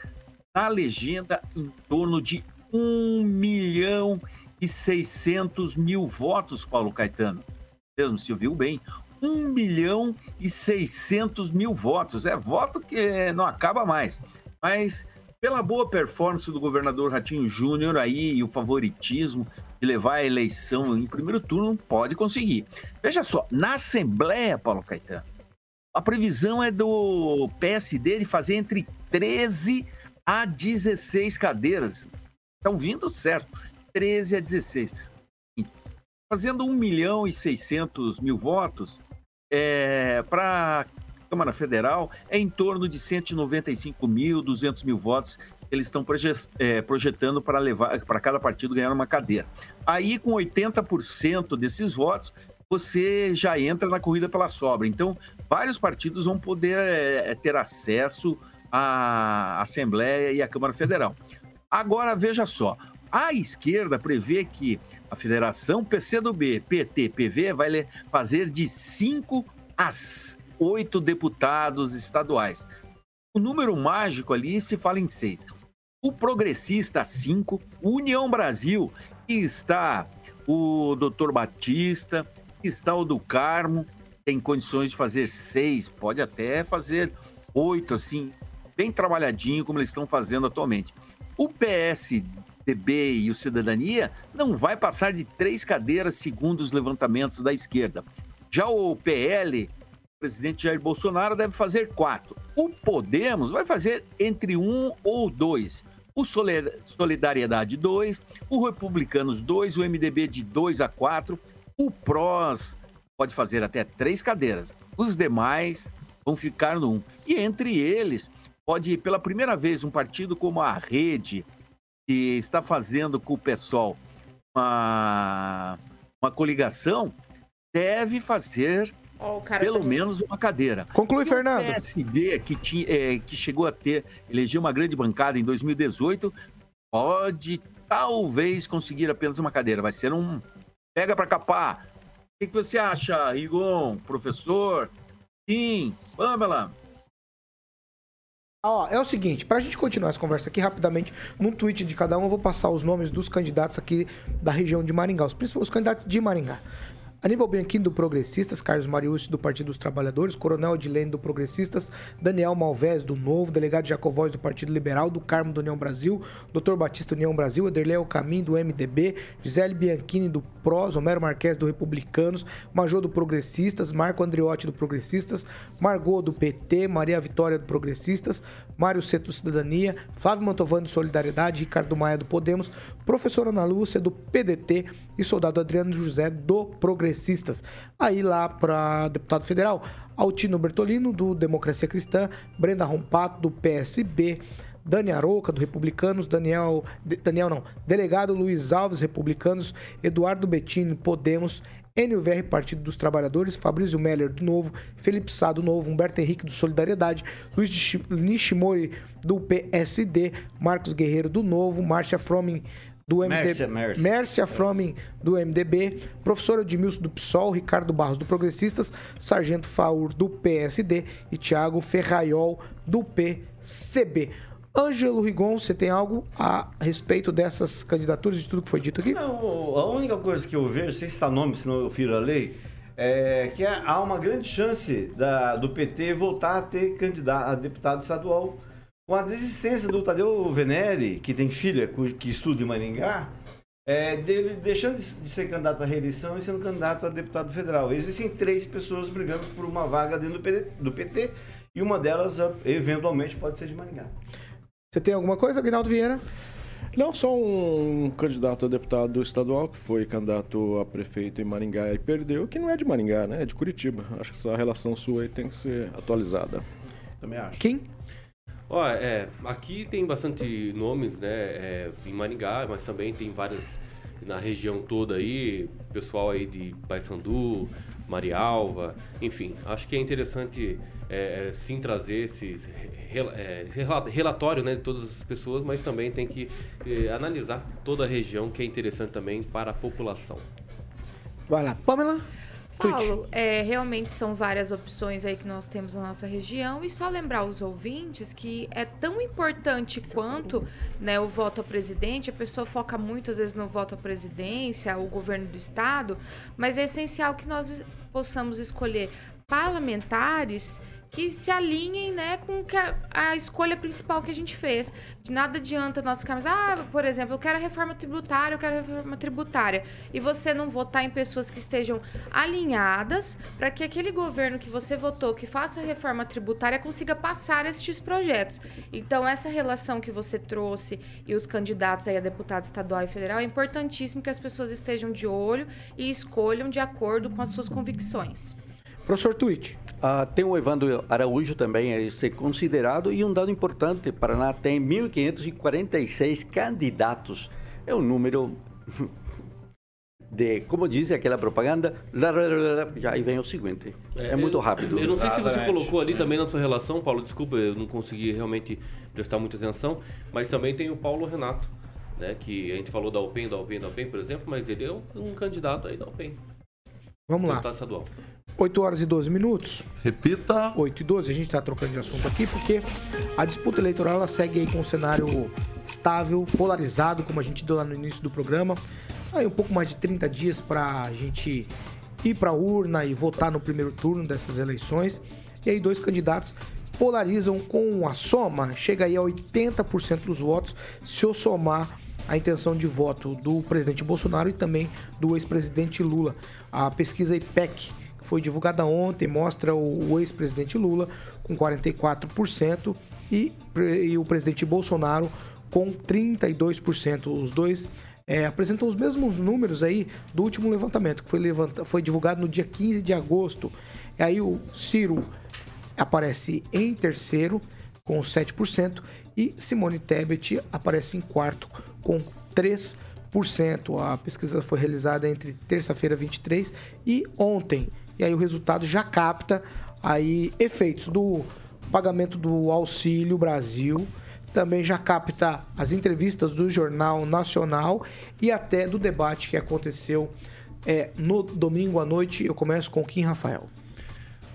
na legenda em torno de um milhão e seiscentos mil votos, Paulo Caetano. Mesmo se ouviu bem, um milhão e seiscentos mil votos. É voto que não acaba mais. Mas pela boa performance do governador Ratinho Júnior aí e o favoritismo de levar a eleição em primeiro turno, pode conseguir. Veja só, na Assembleia, Paulo Caetano, a previsão é do PSD de fazer entre 13 a 16 cadeiras. Estão vindo certo, 13 a 16. Fazendo 1 milhão e 600 mil votos, é, para Câmara Federal é em torno de 195 mil, 200 mil votos que eles estão é, projetando para levar para cada partido ganhar uma cadeira. Aí, com 80% desses votos, você já entra na corrida pela sobra. Então, vários partidos vão poder é, ter acesso à Assembleia e à Câmara Federal. Agora, veja só, a esquerda prevê que a federação PCdoB, PT, PV vai fazer de 5 a oito deputados estaduais. O número mágico ali se fala em seis. O progressista, cinco. O União Brasil, que está o doutor Batista, está o do Carmo, tem condições de fazer seis, pode até fazer oito, assim, bem trabalhadinho, como eles estão fazendo atualmente. O PSDB e o Cidadania não vai passar de três cadeiras, segundo os levantamentos da esquerda. Já o PL presidente Jair Bolsonaro deve fazer quatro. O Podemos vai fazer entre um ou dois. O Solidariedade, dois. O Republicanos, dois. O MDB, de dois a quatro. O PROS pode fazer até três cadeiras. Os demais vão ficar no um. E entre eles, pode, pela primeira vez, um partido como a Rede, que está fazendo com o PSOL uma, uma coligação, deve fazer oh, pelo tá... menos uma cadeira. Conclui, e Fernando. O PSD, que, tinha, é, que chegou a ter, elegeu uma grande bancada em 2018, pode talvez conseguir apenas uma cadeira. Vai ser um pega para capar. O que, que você acha, Igon, professor? Sim, Pamela? Ó, é o seguinte, para a gente continuar essa conversa aqui rapidamente, num tweet de cada um, eu vou passar os nomes dos candidatos aqui da região de Maringá, os, os candidatos de Maringá. Aníbal Bianchini do Progressistas, Carlos Mariucci do Partido dos Trabalhadores, Coronel Edilene do Progressistas, Daniel Malvez do Novo, Delegado Jacovóis do Partido Liberal, do Carmo do União Brasil, Dr. Batista União Brasil, Ederlei Caminho do MDB, Gisele Bianchini do PROS, Homero Marques do Republicanos, Major do Progressistas, Marco Andriotti do Progressistas, Margot do PT, Maria Vitória do Progressistas, Mário Seto Cidadania, Flávio Mantovani do Solidariedade, Ricardo Maia do Podemos, Professora Ana Lúcia do PDT e Soldado Adriano José do Progressistas. Aí lá para deputado federal, Altino Bertolino do Democracia Cristã, Brenda Rompato do PSB, Dani Aroca, do Republicanos, Daniel, Daniel não, delegado Luiz Alves, Republicanos, Eduardo Bettini, Podemos, NUVR, Partido dos Trabalhadores, Fabrício Meller, do Novo, Felipe Sá, do Novo, Humberto Henrique, do Solidariedade, Luiz Nishimori, do PSD, Marcos Guerreiro, do Novo, Márcia Fromin, do MDB, Mércia, Mércia. Mércia do MDB, professor Edmilson, do PSOL, Ricardo Barros, do Progressistas, Sargento Faur, do PSD e Tiago Ferraiol, do PCB. Ângelo Rigon, você tem algo a respeito dessas candidaturas, de tudo que foi dito aqui? Não, a única coisa que eu vejo, sem citar nome, senão eu firo a lei, é que há uma grande chance da, do PT voltar a ter candidato a deputado estadual. Com a desistência do Tadeu Venere, que tem filha que estuda em Maringá, é, dele deixando de ser candidato à reeleição e sendo candidato a deputado federal. Existem três pessoas brigando por uma vaga dentro do PT, do PT e uma delas, eventualmente, pode ser de Maringá. Você tem alguma coisa, Aguinaldo Vieira? Não, só um candidato a deputado estadual que foi candidato a prefeito em Maringá e perdeu, que não é de Maringá, né? É de Curitiba. Acho que essa relação sua aí tem que ser atualizada. Também acho. Quem? Ó, é, aqui tem bastante nomes, né? É, em Maringá, mas também tem várias na região toda aí, pessoal aí de Paysandu, Marialva, enfim. Acho que é interessante é, é, sim trazer esses é, relatório né, de todas as pessoas, mas também tem que é, analisar toda a região, que é interessante também para a população. Vai lá, Pamela. Paulo, é, realmente são várias opções aí que nós temos na nossa região. E só lembrar os ouvintes que é tão importante quanto né, o voto a presidente, a pessoa foca muito às vezes no voto à presidência, o governo do estado, mas é essencial que nós possamos escolher parlamentares que se alinhem né, com a, a, escolha principal que a gente fez. De nada adianta nós ficarmos, ah, por exemplo, eu quero reforma tributária, eu quero reforma tributária. E você não votar em pessoas que estejam alinhadas para que aquele governo que você votou, que faça reforma tributária, consiga passar estes projetos. Então, essa relação que você trouxe e os candidatos aí a deputado estadual e federal, é importantíssimo que as pessoas estejam de olho e escolham de acordo com as suas convicções. Professor Twitch. Ah, tem o Evandro Araújo também a ser considerado e um dado importante, Paraná tem 1.546 candidatos. É um número de, como diz aquela propaganda, já aí vem o seguinte. É, é muito rápido. Eu não sei se você colocou ali também na sua relação, Paulo, desculpa, eu não consegui realmente prestar muita atenção, mas também tem o Paulo Renato, né, que a gente falou da UPEN, da UPEN, da UPEN, por exemplo, mas ele é um, um candidato aí da UPEN. Vamos lá. Estadual. 8 horas e 12 minutos. Repita. 8 e 12. A gente está trocando de assunto aqui porque a disputa eleitoral ela segue aí com um cenário estável, polarizado, como a gente deu lá no início do programa. Aí um pouco mais de 30 dias para a gente ir para a urna e votar no primeiro turno dessas eleições. E aí dois candidatos polarizam com a soma, chega aí a 80% dos votos se eu somar a intenção de voto do presidente Bolsonaro e também do ex-presidente Lula. A pesquisa IPEC foi divulgada ontem, mostra o, o ex-presidente Lula com 44% e, e, o presidente Bolsonaro com 32%. Os dois é, apresentam os mesmos números aí do último levantamento, que foi, levanta, foi divulgado no dia 15 de agosto. E aí o Ciro aparece em terceiro com 7% e Simone Tebet aparece em quarto com 3%. A pesquisa foi realizada entre terça-feira 23 e ontem. E aí o resultado já capta aí efeitos do pagamento do Auxílio Brasil, também já capta as entrevistas do Jornal Nacional e até do debate que aconteceu é, no domingo à noite. Eu começo com Kim Rafael.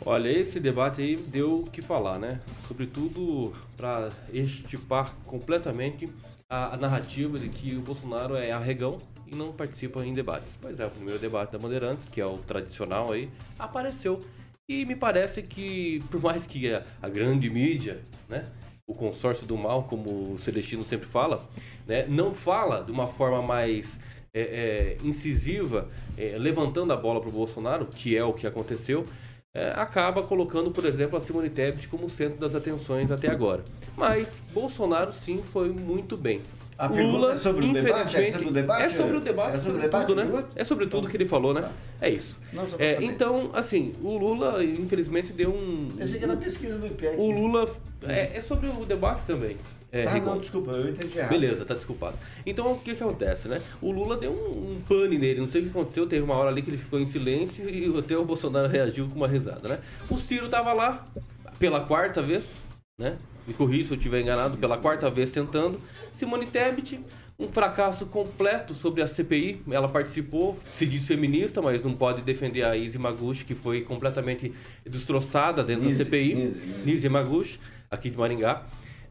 Olha, esse debate aí deu o que falar, né? Sobretudo para estipar completamente a, a, narrativa de que o Bolsonaro é arregão e não participa em debates. Pois é, o primeiro debate da Bandeirantes, que é o tradicional aí, apareceu. E me parece que, por mais que a, a grande mídia, né, o consórcio do mal, como o Celestino sempre fala, né, não fala de uma forma mais é, é, incisiva, é, levantando a bola para o Bolsonaro, que é o que aconteceu, é, acaba colocando, por exemplo, a Simone Tebet como centro das atenções até agora. Mas Bolsonaro sim foi muito bem. A Lula, é sobre o debate? É sobre o debate? É sobre o debate, é sobre, sobre debate, tudo, né? É sobre tudo que ele falou, né? É isso. Não, é, então, assim, o Lula, infelizmente, deu um. Eu sei que é na pesquisa do IPEC. O Lula. É, é sobre o debate também. É, ah, não, desculpa, eu entendi errado. Beleza, tá desculpado. Então, o que que acontece, né? O Lula deu um, um pane nele, não sei o que aconteceu, teve uma hora ali que ele ficou em silêncio e até o Bolsonaro reagiu com uma risada, né? O Ciro tava lá pela quarta vez, né? Me corri se eu estiver enganado, pela quarta vez tentando. Simone Tebet, um fracasso completo sobre a CPI. Ela participou, se diz feminista, mas não pode defender a Izzy Maguchi, que foi completamente destroçada dentro Nise, da CPI. Nise, Nise Maguchi, aqui de Maringá.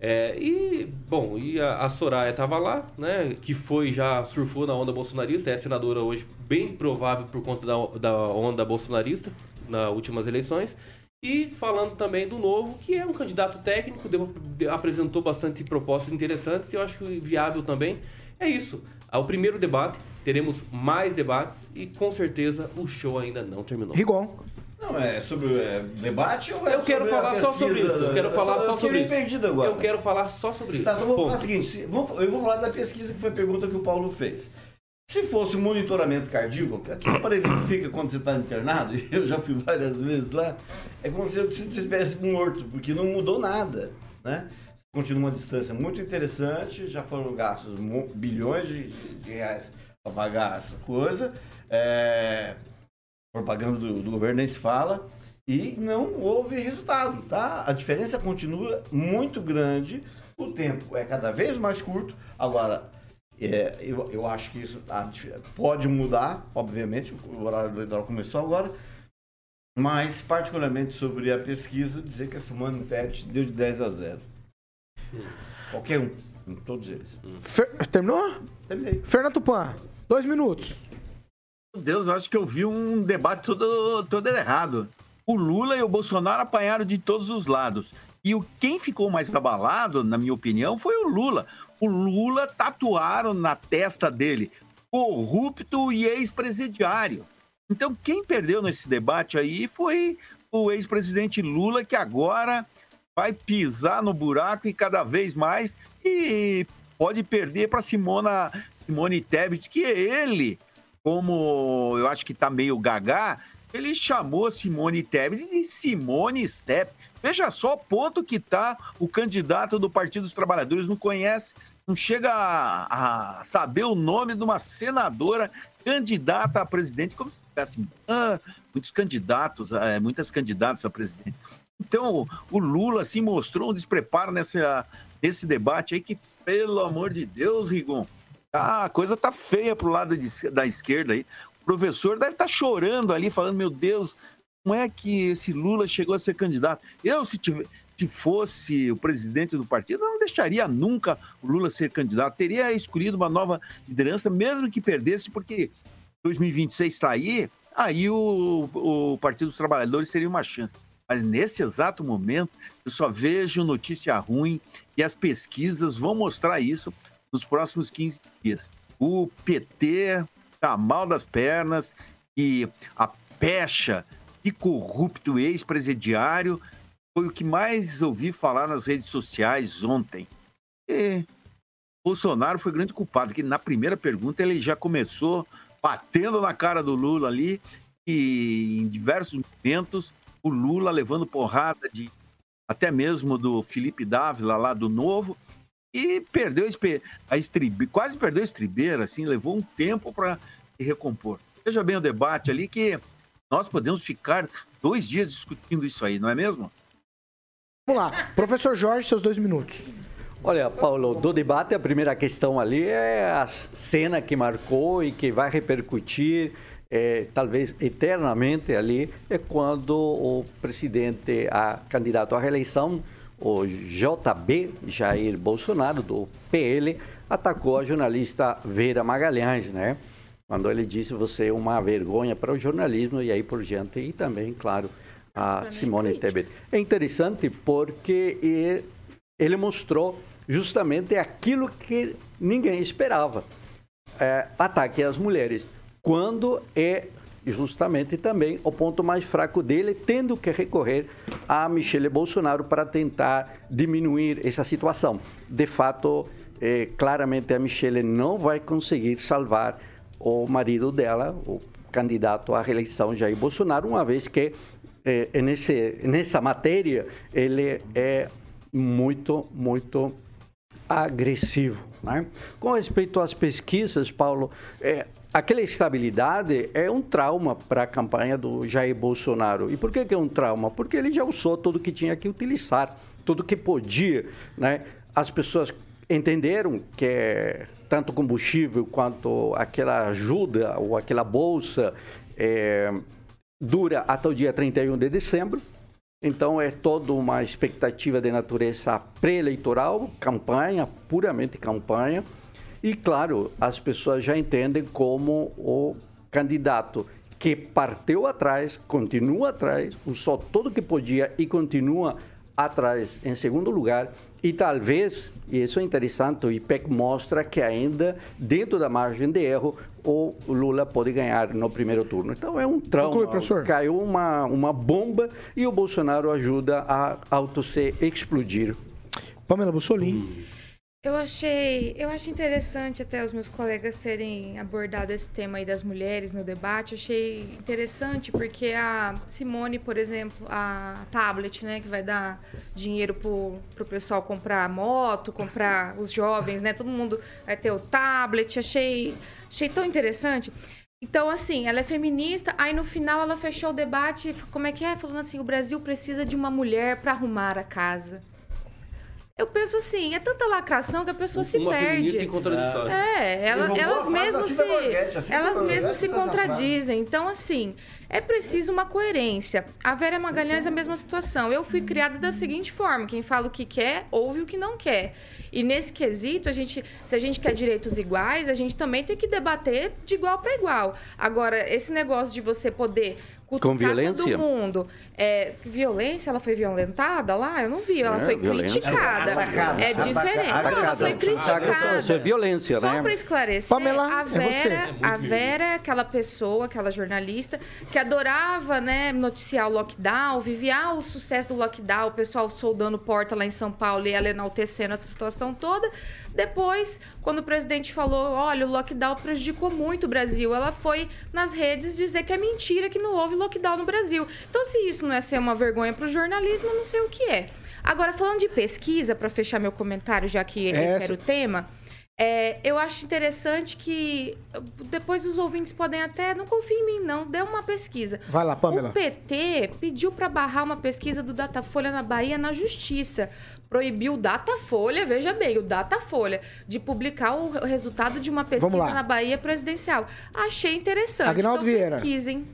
É, e, bom, e a, a Soraya estava lá, né? Que foi, já surfou na onda bolsonarista, é senadora hoje, bem provável por conta da, da onda bolsonarista nas últimas eleições. E falando também do Novo, que é um candidato técnico, deu, apresentou bastante propostas interessantes e eu acho viável também. É isso. Ao primeiro debate, teremos mais debates e com certeza o show ainda não terminou. Rigon. Não, é sobre é, debate ou é Eu quero falar só sobre isso. Eu quero falar eu só sobre isso. perdido agora. Eu quero falar só sobre isso. Tá, então vamos falar o seguinte. Eu vou falar da pesquisa que foi a pergunta que o Paulo fez. Se fosse um monitoramento cardíaco, aquele aparelho que fica quando você está internado, e eu já fui várias vezes lá, é como se você estivesse morto, porque não mudou nada, né? Continua uma distância muito interessante, já foram gastos bilhões de, de reais para pagar essa coisa, é, propaganda do, do governo nem se fala, e não houve resultado, tá? A diferença continua muito grande, o tempo é cada vez mais curto, agora é, eu, eu acho que isso tá, pode mudar, obviamente, o horário eleitoral começou agora, mas particularmente sobre a pesquisa, dizer que a Simone Tebet deu de 10 a 0. Hum. Qualquer um, todos eles. Hum. Terminou? Terminei. Fernando Tupan, dois minutos. Deus, eu acho que eu vi um debate todo, todo errado. O Lula e o Bolsonaro apanharam de todos os lados. E o, quem ficou mais abalado, na minha opinião, foi o Lula o Lula tatuaram na testa dele corrupto e ex-presidiário. Então, quem perdeu nesse debate aí foi o ex-presidente Lula, que agora vai pisar no buraco e cada vez mais e pode perder para Simona Simone Tebet, que ele, como eu acho que está meio gagá, ele chamou Simone Tebet de Simone Step. Veja só o ponto que está o candidato do Partido dos Trabalhadores, não conhece não chega a, a, saber o nome de uma senadora candidata a presidente, como se tivesse ah, muitos candidatos, é, muitas candidatas a presidente. Então, o Lula se mostrou um despreparo nessa, nesse debate aí que, pelo amor de Deus, Rigon, a coisa tá feia pro lado de, da esquerda aí. O professor deve estar tá chorando ali, falando, meu Deus, como é que esse Lula chegou a ser candidato? Eu, se tiver, se fosse o presidente do partido, não deixaria nunca o Lula ser candidato. Teria escolhido uma nova liderança, mesmo que perdesse, porque 2026 está aí, aí o, o Partido dos Trabalhadores seria uma chance. Mas nesse exato momento, eu só vejo notícia ruim e as pesquisas vão mostrar isso nos próximos 15 dias. O PT está mal das pernas e a pecha e corrupto ex-presidiário foi o que mais ouvi falar nas redes sociais ontem. E Bolsonaro foi grande culpado, que na primeira pergunta ele já começou batendo na cara do Lula ali, e em diversos momentos o Lula levando porrada de até mesmo do Felipe Dávila lá do Novo, e perdeu a estribeira, quase perdeu a estribeira, assim, levou um tempo para recompor. Veja bem o debate ali que nós podemos ficar dois dias discutindo isso aí, não é mesmo? Vamos lá, professor Jorge, seus dois minutos. Olha, Paulo, do debate, a primeira questão ali é a cena que marcou e que vai repercutir, é, talvez eternamente ali, é quando o presidente, a candidato à reeleição, o JB, Jair Bolsonaro, do PL, atacou a jornalista Vera Magalhães, né? Quando ele disse você é uma vergonha para o jornalismo e aí por diante, e também, claro, a Simone Tebet. É interessante porque ele mostrou justamente aquilo que ninguém esperava. É, ataque às mulheres, quando é justamente também o ponto mais fraco dele, tendo que recorrer a Michele Bolsonaro para tentar diminuir essa situação. De fato, é, claramente a Michele não vai conseguir salvar o marido dela, o candidato à reeleição Jair Bolsonaro, uma vez que é, nesse, nessa matéria ele é muito, muito agressivo. Né? Com respeito às pesquisas, Paulo, é, aquela estabilidade é um trauma para a campanha do Jair Bolsonaro. E por que, que é um trauma? Porque ele já usou tudo que tinha que utilizar, tudo que podia. Né? As pessoas entenderam que é tanto combustível quanto aquela ajuda ou aquela bolsa é, dura até o dia 31 de dezembro. Então é toda uma expectativa de natureza pré-eleitoral, campanha, puramente campanha. E, claro, as pessoas já entendem como o candidato que partiu atrás, continua atrás, usou tudo que podia e continua atrás em segundo lugar. E talvez, e isso é interessante, o IPEC mostra que ainda, dentro da margem de erro, o Lula pode ganhar no primeiro turno. Então é um trauma. Conclui, Caiu uma, uma bomba e o Bolsonaro ajuda a auto se explodir. Pamela Bussolini. Hum. Eu achei, eu acho interessante até os meus colegas terem abordado esse tema aí das mulheres no debate. Achei interessante porque a Simone, por exemplo, a tablet, né, que vai dar dinheiro pro, pro pessoal comprar moto, comprar os jovens, né, todo mundo vai ter o tablet. Achei, achei tão interessante. Então, assim, ela é feminista, aí no final ela fechou o debate, como é que é? Falando assim, o Brasil precisa de uma mulher para arrumar a casa. Eu penso assim, é tanta lacração que a pessoa se perde. É, ela, elas mesmas se, assim elas mesmas se contradizem. Então, assim, é preciso uma coerência. A Vera Magalhães é a mesma situação. Eu fui criada da seguinte forma: quem fala o que quer, ouve o que não quer. E nesse quesito, a gente, se a gente quer direitos iguais, a gente também tem que debater de igual para igual. Agora, esse negócio de você poder com violência? todo mundo. É, violência, ela foi violentada lá? Eu não vi, ela é, foi violência. criticada. Atacada, é diferente. Atacada, ela foi criticada. Isso é violência, Só né? Só para esclarecer, Pamela, a é Vera, é a Vera é aquela pessoa, aquela jornalista que adorava, né, noticiar o lockdown, vivia ah, o sucesso do lockdown, o pessoal soldando porta lá em São Paulo e ela enaltecendo essa situação toda. Depois, quando o presidente falou, olha, o lockdown prejudicou muito o Brasil, ela foi nas redes dizer que é mentira que não houve lockdown no Brasil. Então, se isso não é ser uma vergonha para o jornalismo, eu não sei o que é. Agora, falando de pesquisa, para fechar meu comentário, já que esse era o tema, é, eu acho interessante que depois os ouvintes podem até. Não confiem em mim, não. Dê uma pesquisa. Vai lá, Pamela. O PT pediu para barrar uma pesquisa do Datafolha na Bahia na Justiça proibiu o Datafolha, veja bem, o Datafolha, de publicar o resultado de uma pesquisa na Bahia presidencial. Achei interessante. Agnaldo então, Vieira. pesquisem.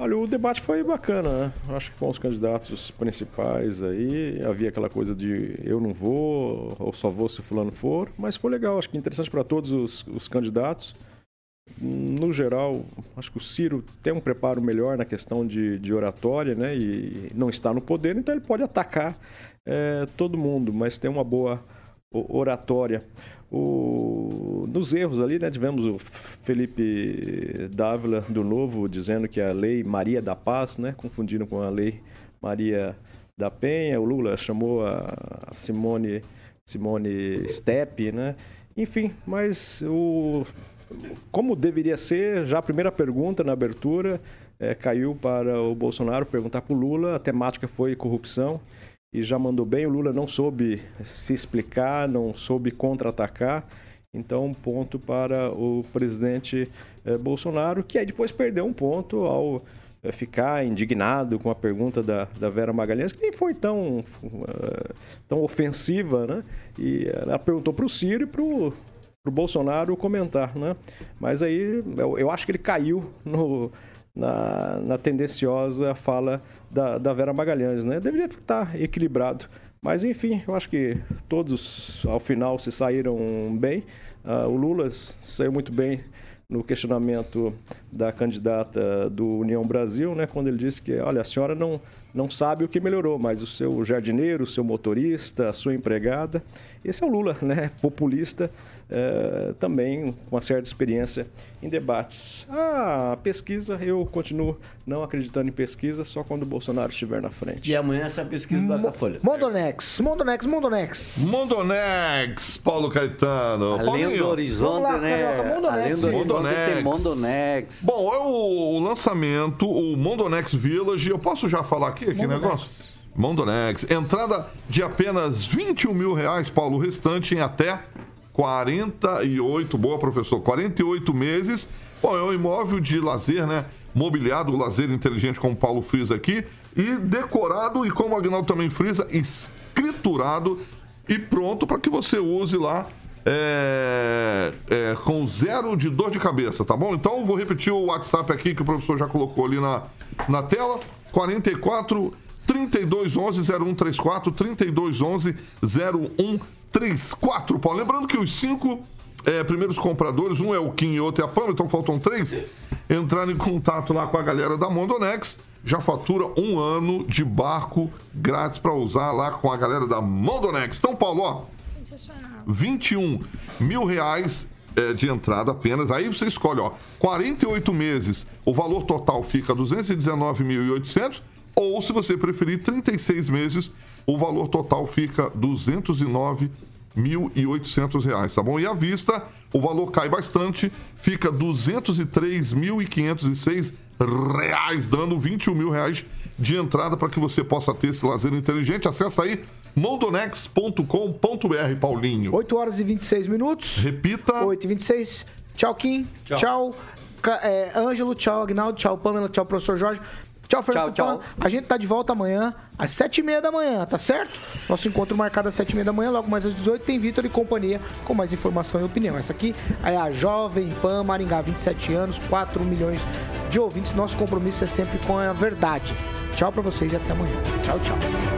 Olha, o debate foi bacana, né? Acho que com os candidatos principais aí, havia aquela coisa de eu não vou, ou só vou se fulano for, mas foi legal, acho que interessante para todos os, os candidatos. No geral, acho que o Ciro tem um preparo melhor na questão de, de oratória, né? E não está no poder, então ele pode atacar é, todo mundo, mas tem uma boa oratória. O, nos erros ali, né, tivemos o Felipe Dávila do Novo dizendo que a lei Maria da Paz, né, confundindo com a lei Maria da Penha. O Lula chamou a Simone Simone Steppe, né? Enfim, mas o como deveria ser, já a primeira pergunta na abertura é, caiu para o Bolsonaro perguntar para o Lula, a temática foi corrupção. E já mandou bem. O Lula não soube se explicar, não soube contra-atacar. Então, ponto para o presidente eh, Bolsonaro, que aí depois perdeu um ponto ao eh, ficar indignado com a pergunta da, da Vera Magalhães, que nem foi tão, uh, tão ofensiva, né? E ela perguntou para o Ciro e para o Bolsonaro comentar, né? Mas aí eu, eu acho que ele caiu no, na, na tendenciosa fala da, da Vera Magalhães, né? Deveria estar equilibrado. Mas enfim, eu acho que todos ao final se saíram bem. Uh, o Lula saiu muito bem no questionamento da candidata do União Brasil, né, quando ele disse que, olha, a senhora não, não sabe o que melhorou, mas o seu jardineiro, o seu motorista, a sua empregada, esse é o Lula, né, populista, é, também com uma certa experiência em debates. Ah, pesquisa, eu continuo não acreditando em pesquisa só quando o Bolsonaro estiver na frente. E amanhã essa pesquisa Mo da Folha. Mondonex, Mondonex, Mondonex. Mondonex, Paulo Caetano. Além Paulinho. do horizonte, lá, né? Mondonex. Além do Mondonex. Mondonex. Bom, é o lançamento, o Mondonex Village. Eu posso já falar aqui, aqui negócio? Mondonex. Entrada de apenas 21 mil reais, Paulo. O restante em até 48, boa professor, 48 meses. Bom, é um imóvel de lazer, né? Mobiliado, lazer inteligente, como o Paulo frisa aqui. E decorado, e como o Agnaldo também frisa, escriturado e pronto para que você use lá é, é, com zero de dor de cabeça, tá bom? Então vou repetir o WhatsApp aqui que o professor já colocou ali na, na tela: 44 3211 0134 3211 0134, Paulo. Lembrando que os cinco é, primeiros compradores, um é o Kim e outro é a Pam, então faltam três, entraram em contato lá com a galera da Mondonex, já fatura um ano de barco grátis para usar lá com a galera da Mondonex. Então, Paulo, ó. Sensacional. 21 mil reais é, de entrada apenas. Aí você escolhe, ó, 48 meses, o valor total fica 219.800 ou, se você preferir, 36 meses, o valor total fica 209.800 reais, tá bom? E à vista, o valor cai bastante, fica 203.506 reais, dando 21 mil reais de entrada para que você possa ter esse lazer inteligente. Acesse aí mondonex.com.br, Paulinho. 8 horas e 26 minutos. Repita. 8 e 26. Tchau, Kim. Tchau. tchau. É, Ângelo, tchau, Agnaldo, tchau, Pamela, tchau, professor Jorge. Tchau, Fernando. Tchau, tchau. A gente tá de volta amanhã, às sete e meia da manhã, tá certo? Nosso encontro marcado às sete e meia da manhã, logo mais às 18 tem Vitor e companhia com mais informação e opinião. Essa aqui é a Jovem Pan Maringá, 27 anos, 4 milhões de ouvintes. Nosso compromisso é sempre com a verdade. Tchau para vocês e até amanhã. Tchau, tchau.